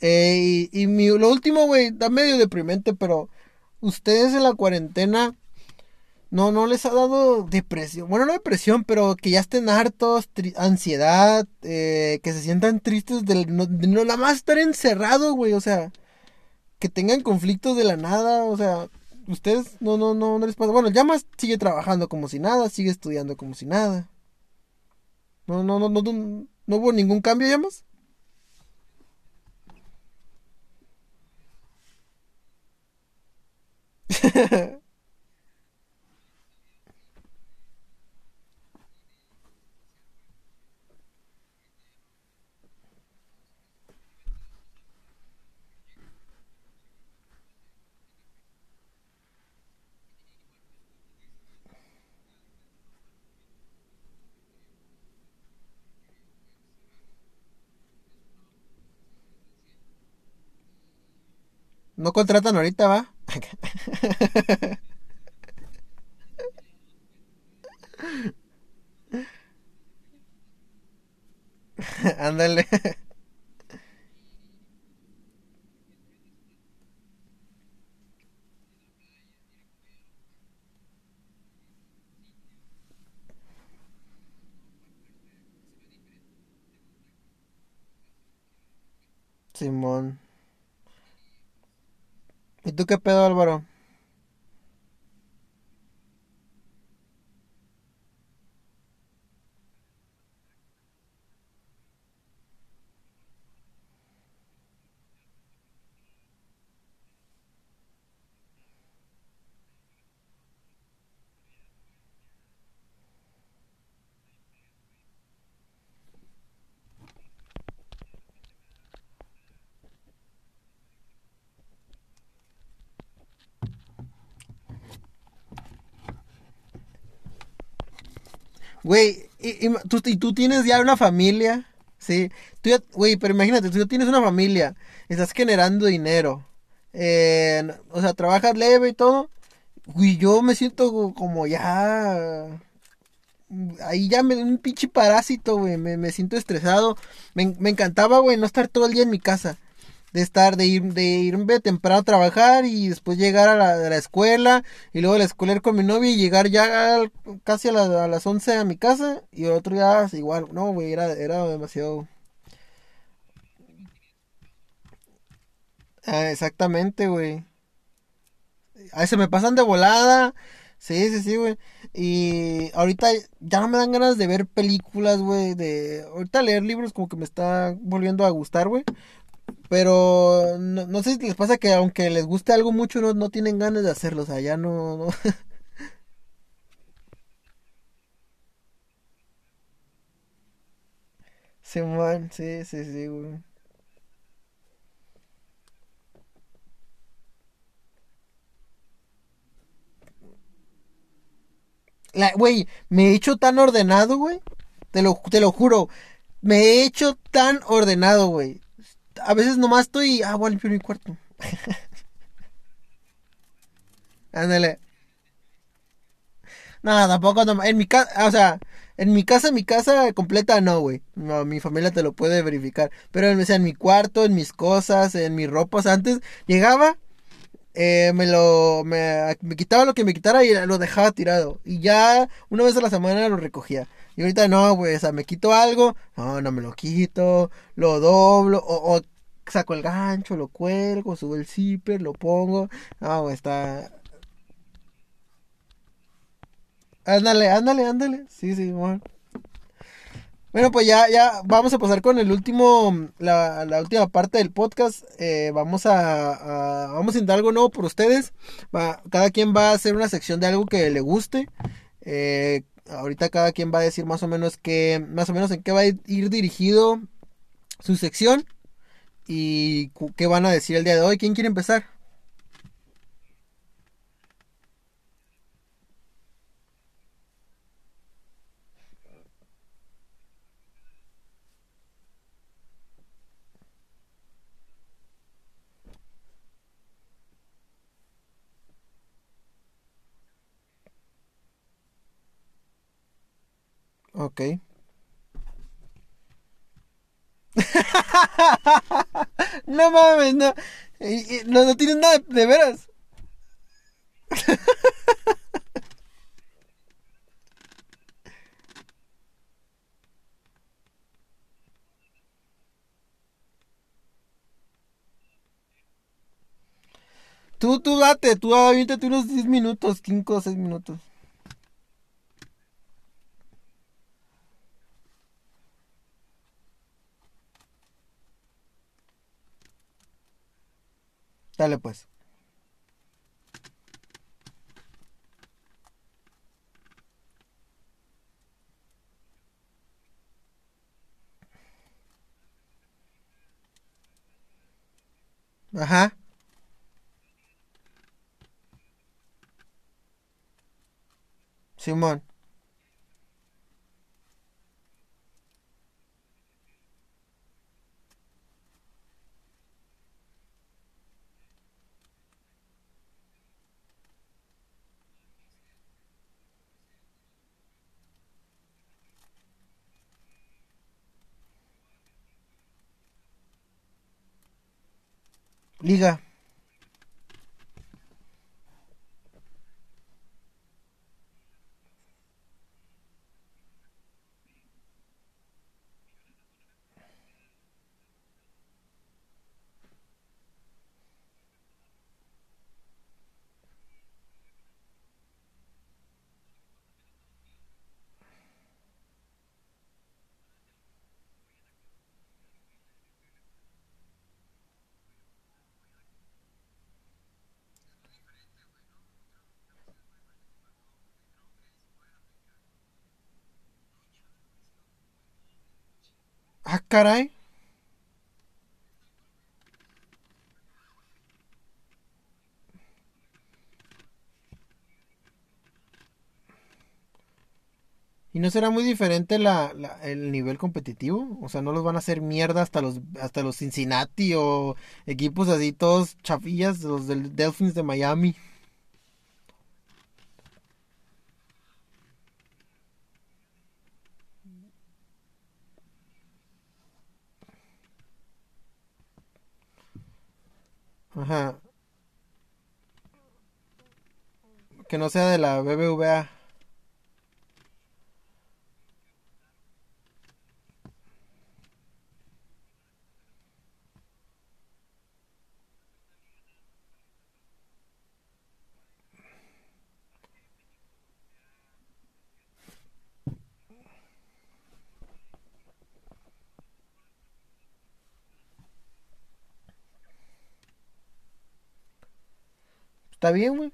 A: Eh, y, y mi, lo último, güey, da medio deprimente, pero ustedes en la cuarentena no, no les ha dado depresión. Bueno, no depresión, pero que ya estén hartos, ansiedad, eh, que se sientan tristes del, no, de no nada más estar encerrado, güey. O sea, que tengan conflictos de la nada. O sea, ustedes no, no, no, no les pasa. Bueno, Llamas sigue trabajando como si nada, sigue estudiando como si nada. No, no, no, no, no, no hubo ningún cambio, Llamas. No contratan ahorita, ¿va? Ándale. Simón. ¿Y tú qué pedo, Álvaro? Güey, y, y tú, y tú tienes ya una familia, ¿sí? Tú ya, güey, pero imagínate, tú ya tienes una familia, estás generando dinero, eh, o sea, trabajas leve y todo, güey, yo me siento co- como ya, ahí ya me, un pinche parásito, güey, me, me siento estresado, me, me encantaba, güey, no estar todo el día en mi casa, de estar, de ir, de irme temprano a trabajar y después llegar a la, a la escuela y luego de la escuela ir con mi novia y llegar ya casi a, la- a las 11 a mi casa y el otro día igual, no, güey, era, era demasiado. Ah, exactamente, güey. A se me pasan de volada. Sí, sí, sí, güey. Y ahorita ya no me dan ganas de ver películas, güey, de... Ahorita leer libros como que me está volviendo a gustar, güey. Pero no, no sé si les pasa que aunque les guste algo mucho, no, no tienen ganas de hacerlo. O sea, ya no, no. Simón, sí, sí, sí, güey. La, güey, me he hecho tan ordenado, güey. Te lo, te lo juro. Me he hecho tan ordenado, güey. A veces nomás estoy, ah, voy a limpiar mi cuarto. Ándale. No, tampoco, no, en mi casa, o sea, en mi casa, mi casa completa no, güey. No, mi familia te lo puede verificar. Pero en mi cuarto, en mis cosas, en mis ropas. Antes llegaba, eh, me lo, me, me, quitaba lo que me quitara y lo dejaba tirado. Y ya una vez a la semana lo recogía. Y ahorita no, güey, o sea, me quito algo, no, no me lo quito, lo doblo, o, saco el gancho, lo cuelgo, subo el zipper, lo pongo. No, está, Ándale, ándale, ándale. Sí, sí, bueno. Bueno, pues ya, ya vamos a pasar con el último, la, la última parte del podcast. Eh, vamos a, vamos a intentar algo nuevo por ustedes. Cada quien va a hacer una sección de algo que le guste. Eh, ahorita cada quien va a decir más o menos qué, más o menos en qué va a ir dirigido su sección y qué van a decir el día de hoy. ¿Quién quiere empezar? Ok. no mames, no. no, no tienes nada de veras. Tú, tú date, tú aviéntate unos 10 minutos, 5 o 6 minutos. Dale pues. Ajá. Simón. Liga. Ah, caray. ¿Y no será muy diferente la, el nivel competitivo? O sea, ¿no los van a hacer mierda hasta los, hasta los Cincinnati o equipos así todos chafillas, los del Delfins de Miami? Ajá. Que no sea de la BBVA. Está bien, güey.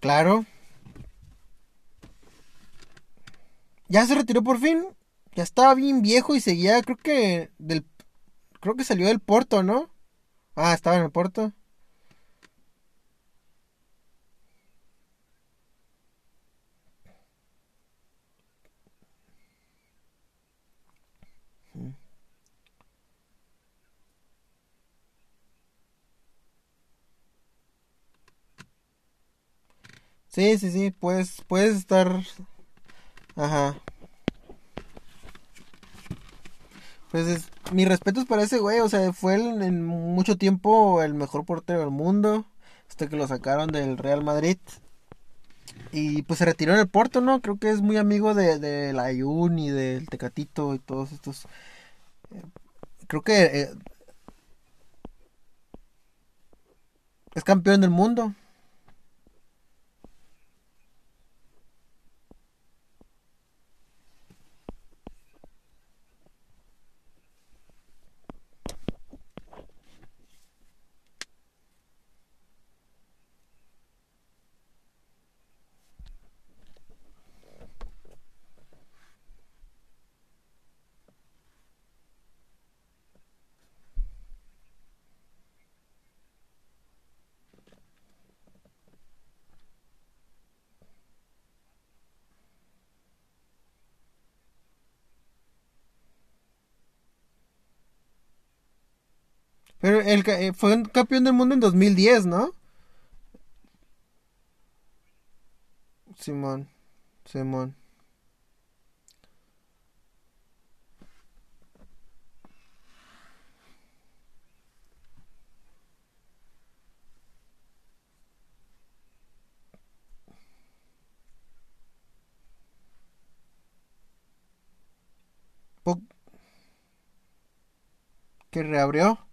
A: Claro. Ya se retiró por fin. Ya estaba bien viejo y seguía, creo que del creo que salió del Porto, ¿no? Ah, estaba en el Porto. Sí, sí, sí, puedes, puedes estar... Ajá. Pues es, mis respetos para ese güey, o sea, fue el- en mucho tiempo el mejor portero del mundo, hasta que lo sacaron del Real Madrid. Y pues se retiró en el Porto, ¿no? Creo que es muy amigo de, de la Ayun y del Tecatito y todos estos. Creo que eh, es campeón del mundo. Pero el, eh, fue un campeón del mundo en 2010, ¿no? Simón, Simón. Que reabrió.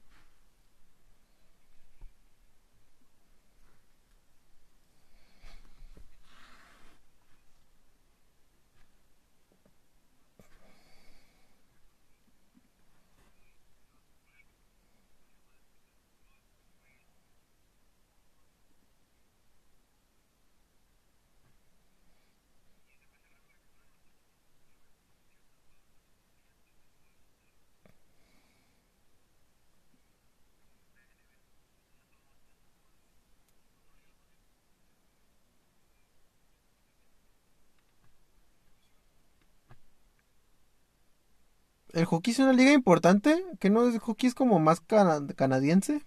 A: ¿El hockey es una liga importante? ¿Que no es hockey es como más cana- canadiense?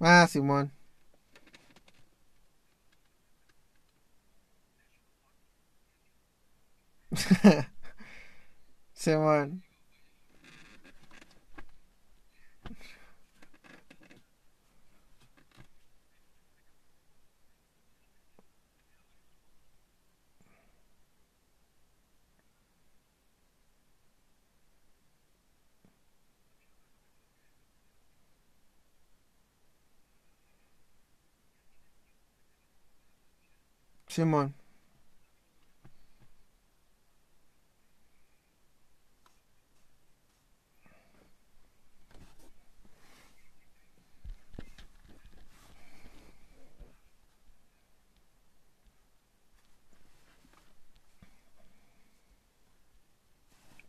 A: Ah, Simón. Simón. Simón.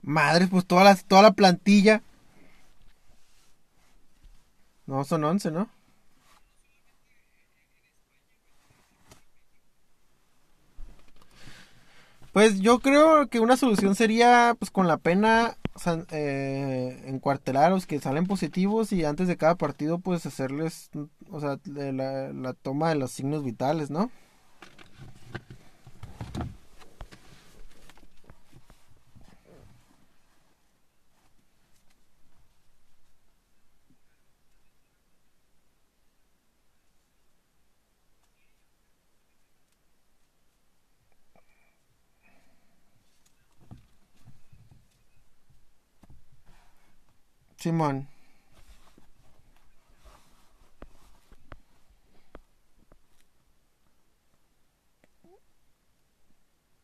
A: Madre, pues toda la, toda la plantilla. No, son 11, ¿no? Pues yo creo que una solución sería, pues con la pena, eh, encuartelar a los que salen positivos y antes de cada partido, pues hacerles, o sea, la, la toma de los signos vitales, ¿no?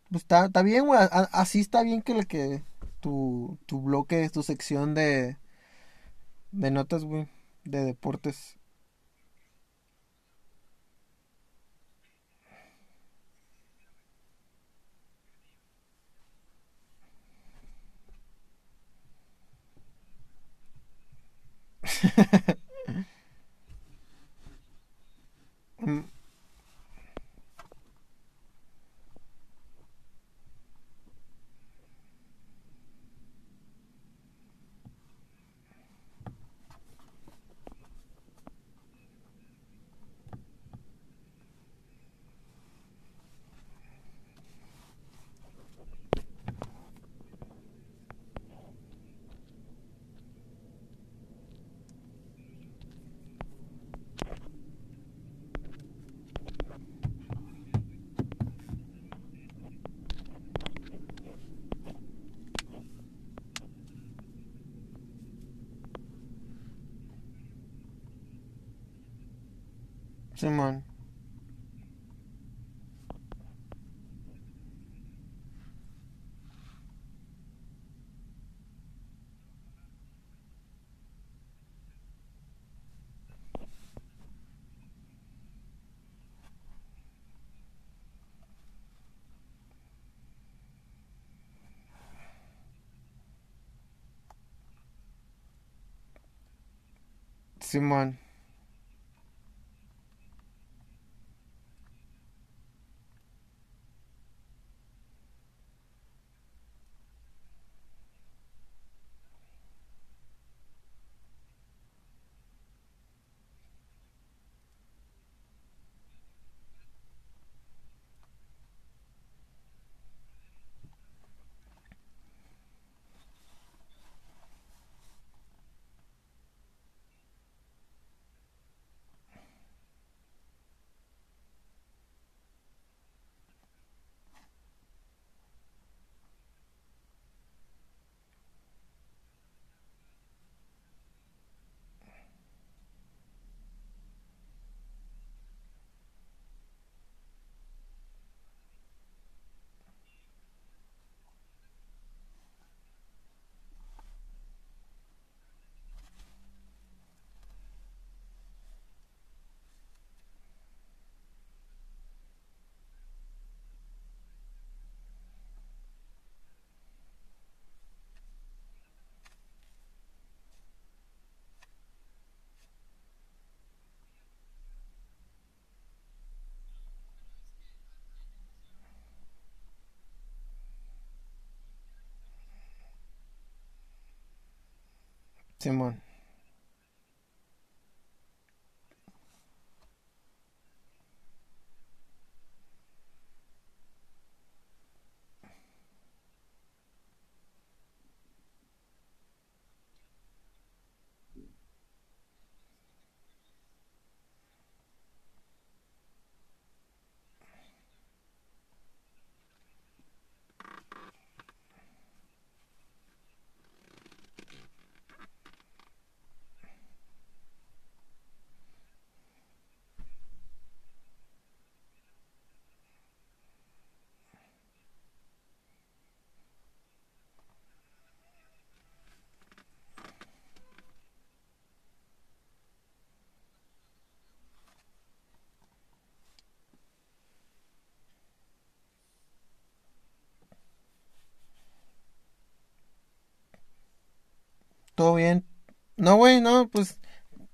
A: Pues está, está bien, güey. Así está bien que, le- que tu, tu bloque, tu sección de, de notas, güey, de deportes. Mm,
B: Simón. Simón. Simón. ¿Todo bien? No, güey, no, pues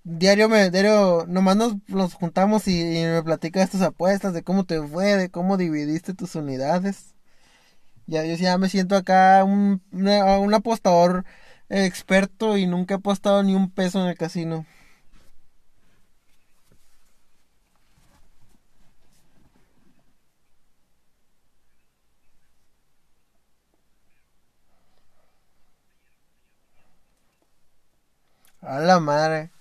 B: diario me, diario, nomás nos, nos juntamos y, y me platicas tus apuestas, de cómo te fue, de cómo dividiste tus unidades. Ya, yo ya me siento acá un, un apostador experto y nunca he apostado ni un peso en el casino. A la madre.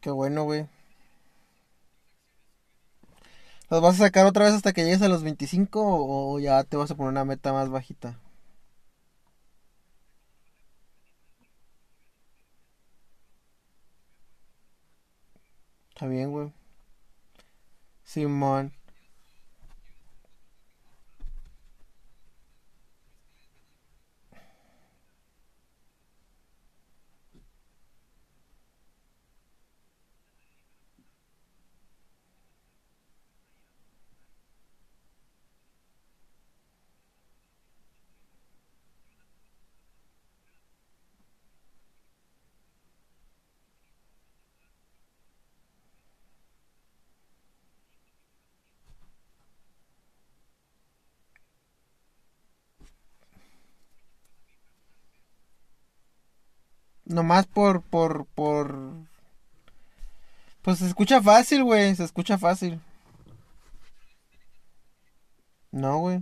B: Qué bueno, güey. ¿Los vas a sacar otra vez hasta que llegues a los 25 o ya te vas a poner una meta más bajita? Está bien, güey. Simón. Nomás por, por, por... Pues se escucha fácil, güey. Se escucha fácil. No, güey.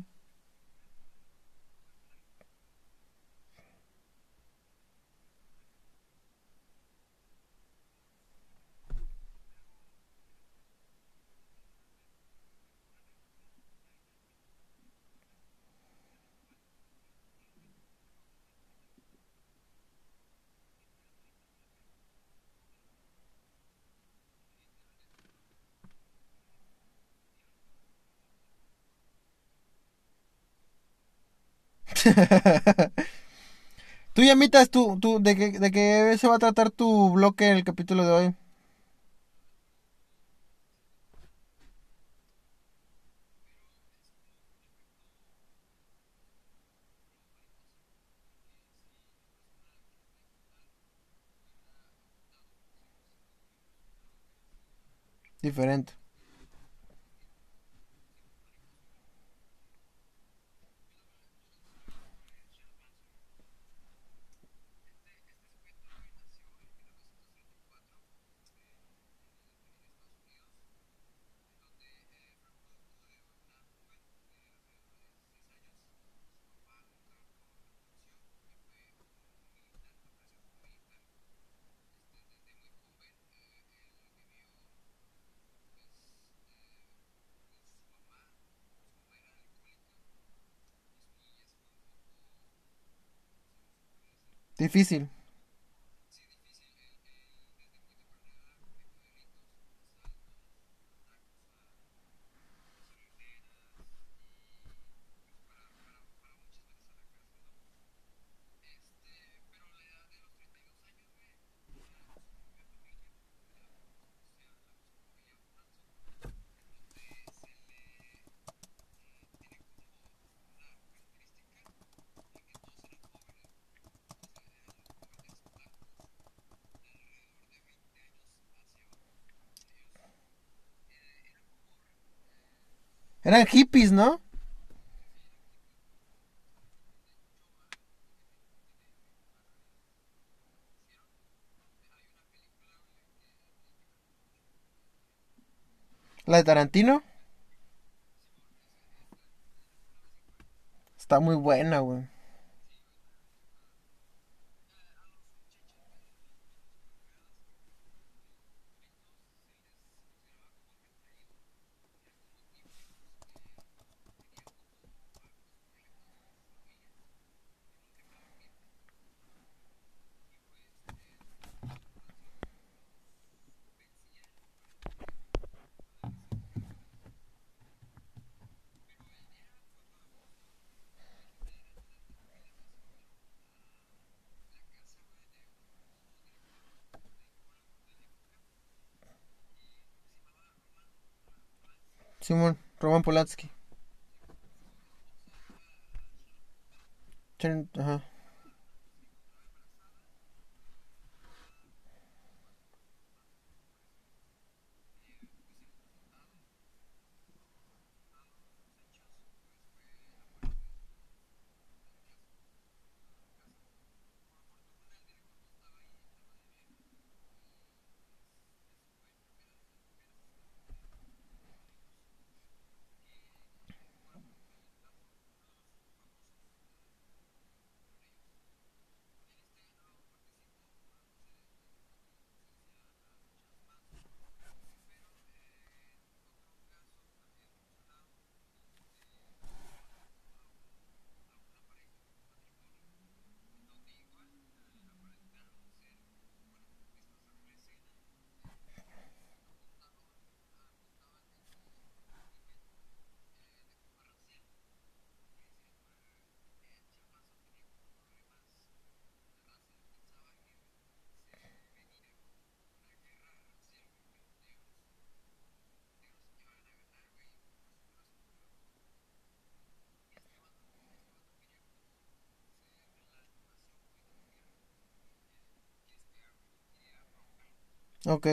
B: Tú, Yamitas, tú, tú, ¿de qué, ¿de qué se va a tratar tu bloque en el capítulo de hoy? Diferente. Difícil. Eran hippies, ¿no? La de Tarantino. Está muy buena, güey. Simón, Roman Polanski. Ajá. Ok.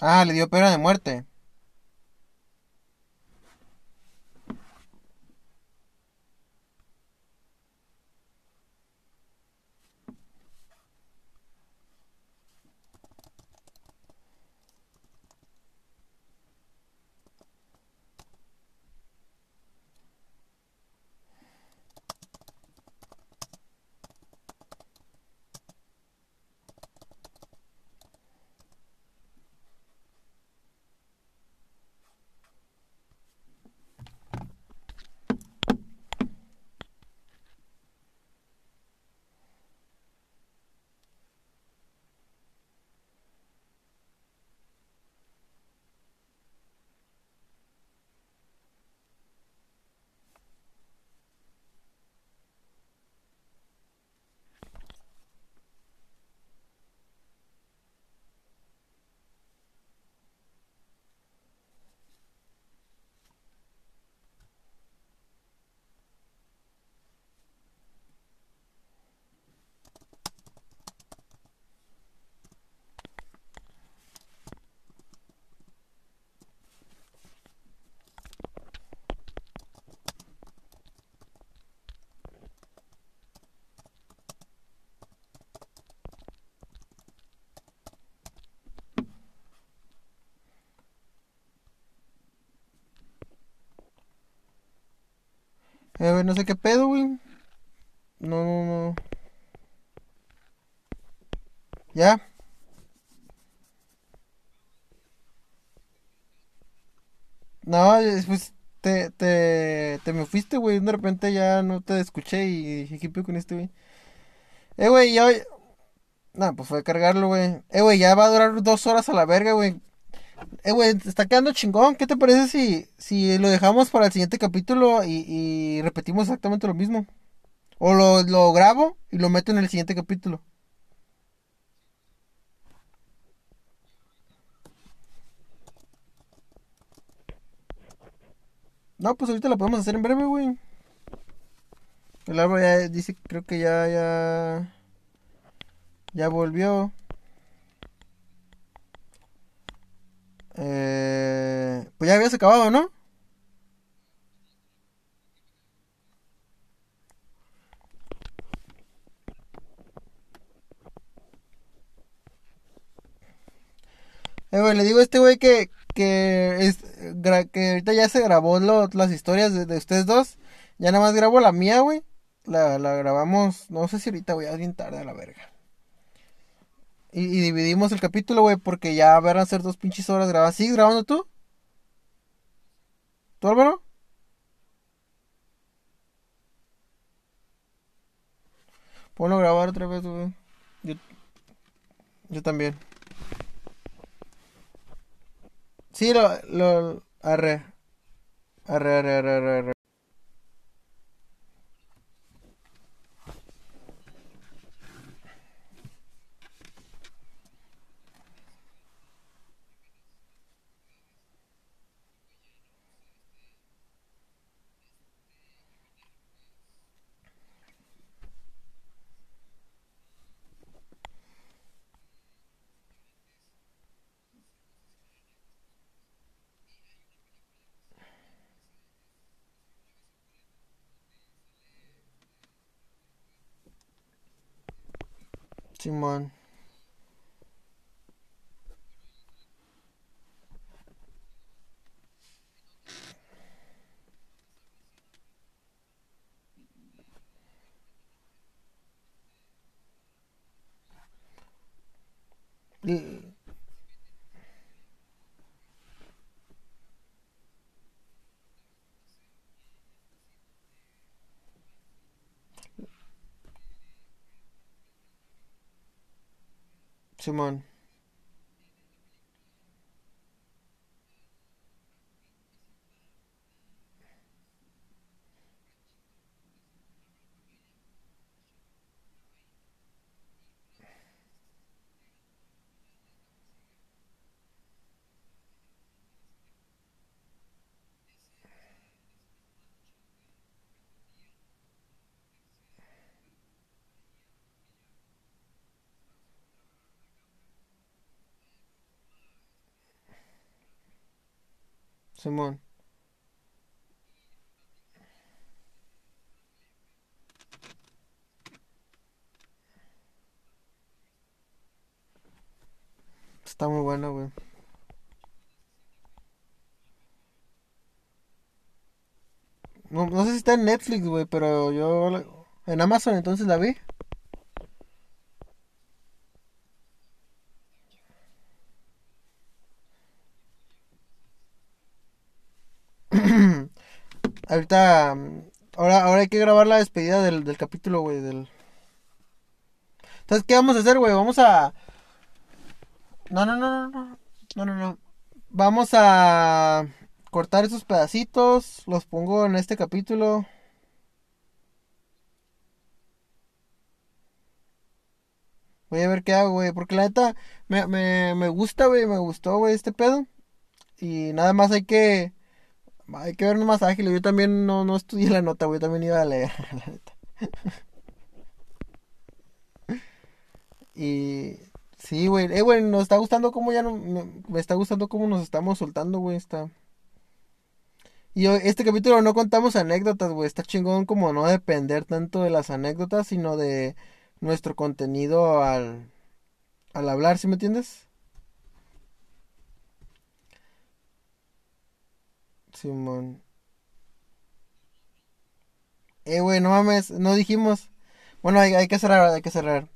B: Ah, le dio pena de muerte. Eh, güey, no sé qué pedo, güey. No, no, no. ¿Ya? No, pues te, te, te me fuiste, güey. De repente ya no te escuché y dije, ¿qué pedo con este, güey? Eh, güey, ya... No, pues fue a cargarlo, güey. Eh, güey, ya va a durar dos horas a la verga, güey. Eh, güey, está quedando chingón. ¿Qué te parece si, si lo dejamos para el siguiente capítulo y, y repetimos exactamente lo mismo? O lo, lo grabo y lo meto en el siguiente capítulo. No, pues ahorita lo podemos hacer en breve, güey. El árbol ya dice, creo que ya, ya, ya volvió. Eh, pues ya habías acabado, ¿no? Eh, güey, le digo a este güey que, que, es, que ahorita ya se grabó las historias de, de ustedes dos. Ya nada más grabo la mía, güey. La, la grabamos, no sé si ahorita, voy a bien tarde a la verga. Y, dividimos el capítulo, güey, porque ya van a ser dos pinches horas grabadas. ¿Sigues grabando tú? ¿Tú, Álvaro? Ponlo a grabar otra vez, güey. Yo, yo también. Sí, lo, lo, arre, arre, arre, arre, arre, arre. Simón. Simón.
A: Simón. Está muy bueno, güey. No, no sé si está en Netflix, güey, pero yo en Amazon entonces la vi. Ahorita, ahora, ahora hay que grabar la despedida del, del capítulo, güey, del... Entonces, ¿qué vamos a hacer, güey? Vamos a... No, no, no, no, no, no, no. Vamos a cortar esos pedacitos, los pongo en este capítulo. Voy a ver qué hago, güey, porque la neta me, me, me gusta, güey, me gustó, güey, este pedo. Y nada más hay que, hay que vernos más ágil. Yo también no, no estudié la nota, güey, también iba a leer, la neta. Y sí, güey, eh, güey, nos está gustando cómo ya no, me, está gustando cómo nos estamos soltando, güey, está. Y este capítulo no contamos anécdotas, güey, está chingón como no depender tanto de las anécdotas, sino de nuestro contenido al, al hablar, ¿sí me entiendes? Simón. Eh, güey, no mames, no dijimos. Bueno, hay, hay que cerrar, hay que cerrar.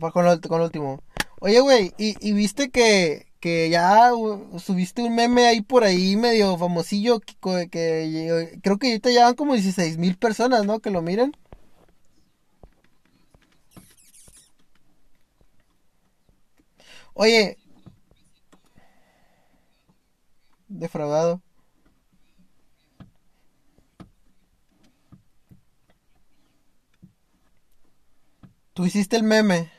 A: Pa- Con lo, con lo último. Oye, güey, ¿y, y viste que, que ya subiste un meme ahí por ahí medio famosillo que, que creo que ahorita ya van como dieciséis mil personas, ¿no? Que lo miran. Oye, defraudado. Tú hiciste el meme.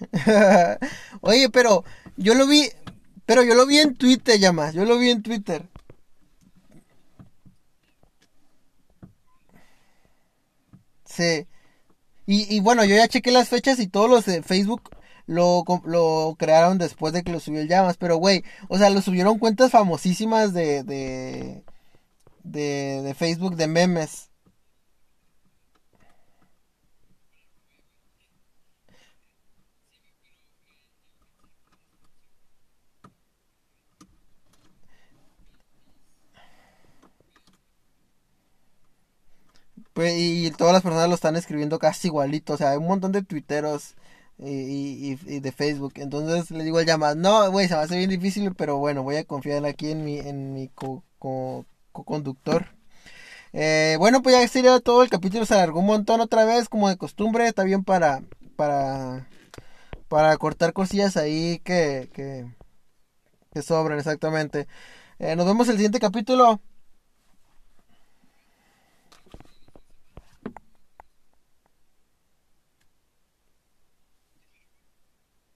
A: Oye, pero yo lo vi, pero yo lo vi en Twitter, llamas, yo lo vi en Twitter. Sí. Y, y bueno, yo ya chequé las fechas y todos los de Facebook lo, lo crearon después de que lo subió el llamas, pero güey, o sea, lo subieron cuentas famosísimas de, de, de, de Facebook de memes. Pues, y todas las personas lo están escribiendo casi igualito. O sea, hay un montón de tuiteros y, y- y de Facebook. Entonces le digo al llamas, no, güey, se va a hacer bien difícil, pero bueno, voy a confiar aquí en mi, en mi co, co- co-conductor. Eh, bueno, pues ya sería todo. El capítulo se alargó un montón otra vez, como de costumbre. Está bien para, para, para cortar cosillas ahí que, que, que sobran, exactamente. Eh, nos vemos el siguiente capítulo.